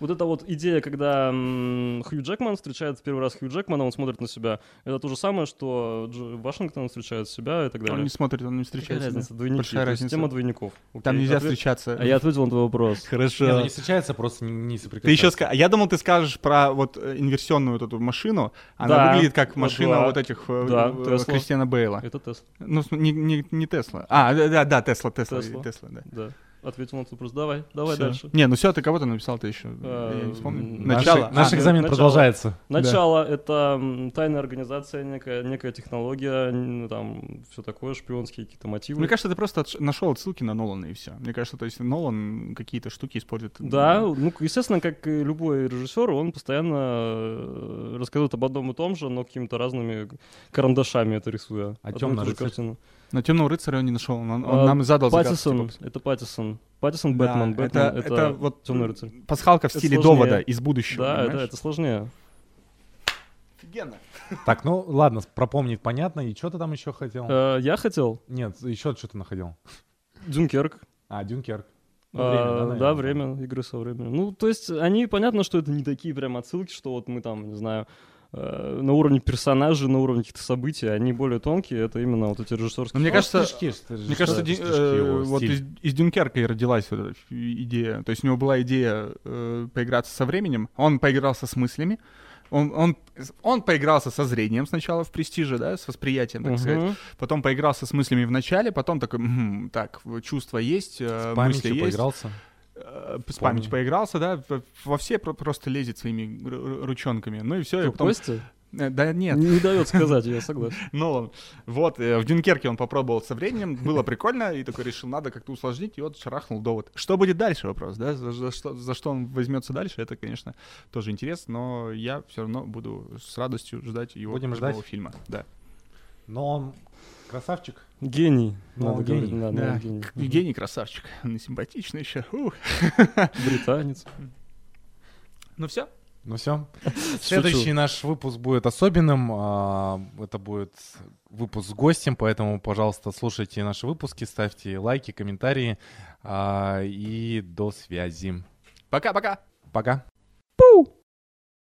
Вот эта вот идея, когда м, Хью Джекман встречает в первый раз Хью Джекмана, он смотрит на себя. Это то же самое, что Дж- Вашингтон встречает себя и так далее. Он не смотрит, он не Какая встречается. разница? Двойники. Большая То есть разница. Тема двойников. Там Окей, нельзя ответ- встречаться. А я ответил на твой вопрос. Хорошо. Не, ну не встречается, просто не, не Ты соприкасается. еще скажешь, я думал, ты скажешь про вот э, инверсионную вот эту машину. Она Да. выглядит как машина да. вот этих э, Да, э, Тесла. Кристиана Бейла. Это тест. Ну, в не, не, не Тесла. А, да, да, да, Тесла, Тесла, Тесла. Тесла, да. Да. Ответил на твой вопрос. Давай, давай Всё. дальше. Не, ну все, ты кого-то написал, ты еще. Я не вспомню. м, Наш- Начало. Наш А, экзамен начало. продолжается. Начало — это м, тайная организация, некая, некая технология, там все такое, шпионские какие-то мотивы. Мне кажется, ты просто отш- нашел отсылки на Нолана и все. Мне кажется, то есть Нолан какие-то штуки использует. Да, ну, естественно, как и любой режиссер, он постоянно э, рассказывает об одном и том же, но какими-то разными карандашами это рисуя. А «Темный ту же рыцарь»? картину. Но темного рыцаря он не нашел. Он, он А, нам задал загадку, Паттисон, типа. это Паттисон. Паттисон, Да, Бэтмен, это- Бэтмен, это, это вот темный рыцарь. Пасхалка в Это стиле сложнее. довода из будущего. Да, это, понимаешь? это сложнее. Офигенно. Так, ну ладно, пропомнить понятно. И что ты там еще хотел? Э, я хотел Нет, еще что ты находил. Дюнкерк. А, Дюнкерк. Ну, А, время, да, наверное. время, игры со временем. Ну, то есть, они, понятно, что это не такие прям отсылки, что вот мы там, не знаю, на уровне персонажей, на уровне каких-то событий, они более тонкие, это именно вот эти режиссерские. Но мне Ну, кажется, стишки, что- Мне что кажется, Ди- стишки э, вот из, из Дюнкерка и родилась вот эта идея. То есть у него была идея э, поиграться со временем. Он поигрался с мыслями. Он, он, он поигрался со зрением сначала в престиже, да, с восприятием, так Мгм. сказать. Потом поигрался с мыслями в начале, потом такой, «Мгм, так, чувства есть, э, С мысли памятью есть. поигрался. Э, С памятью поигрался, да, во все про- просто лезет своими ру- ру- ручонками. Ну и все, и потом... Костя? Э, Да нет, Не, дает сказать, я согласен. Нолан. Вот, э, в Дюнкерке он попробовал со временем, было прикольно, и такой решил, надо как-то усложнить, и вот шарахнул довод. Что будет дальше, вопрос, да? За, за что, за что он возьмется дальше, это, конечно, тоже интересно, но я все равно буду с радостью ждать его Будем нового ждать. фильма. Да. Но он красавчик. Гений. Ну, надо гений. говорить, да, Да. да, гений. Евгений красавчик, он симпатичный еще. Ух. Британец. Ну все, Ну все. Следующий наш выпуск будет особенным. а, Это будет выпуск с гостем, поэтому, пожалуйста, слушайте наши выпуски, ставьте лайки, комментарии. а, И до связи. пока-пока. Пока. Пу!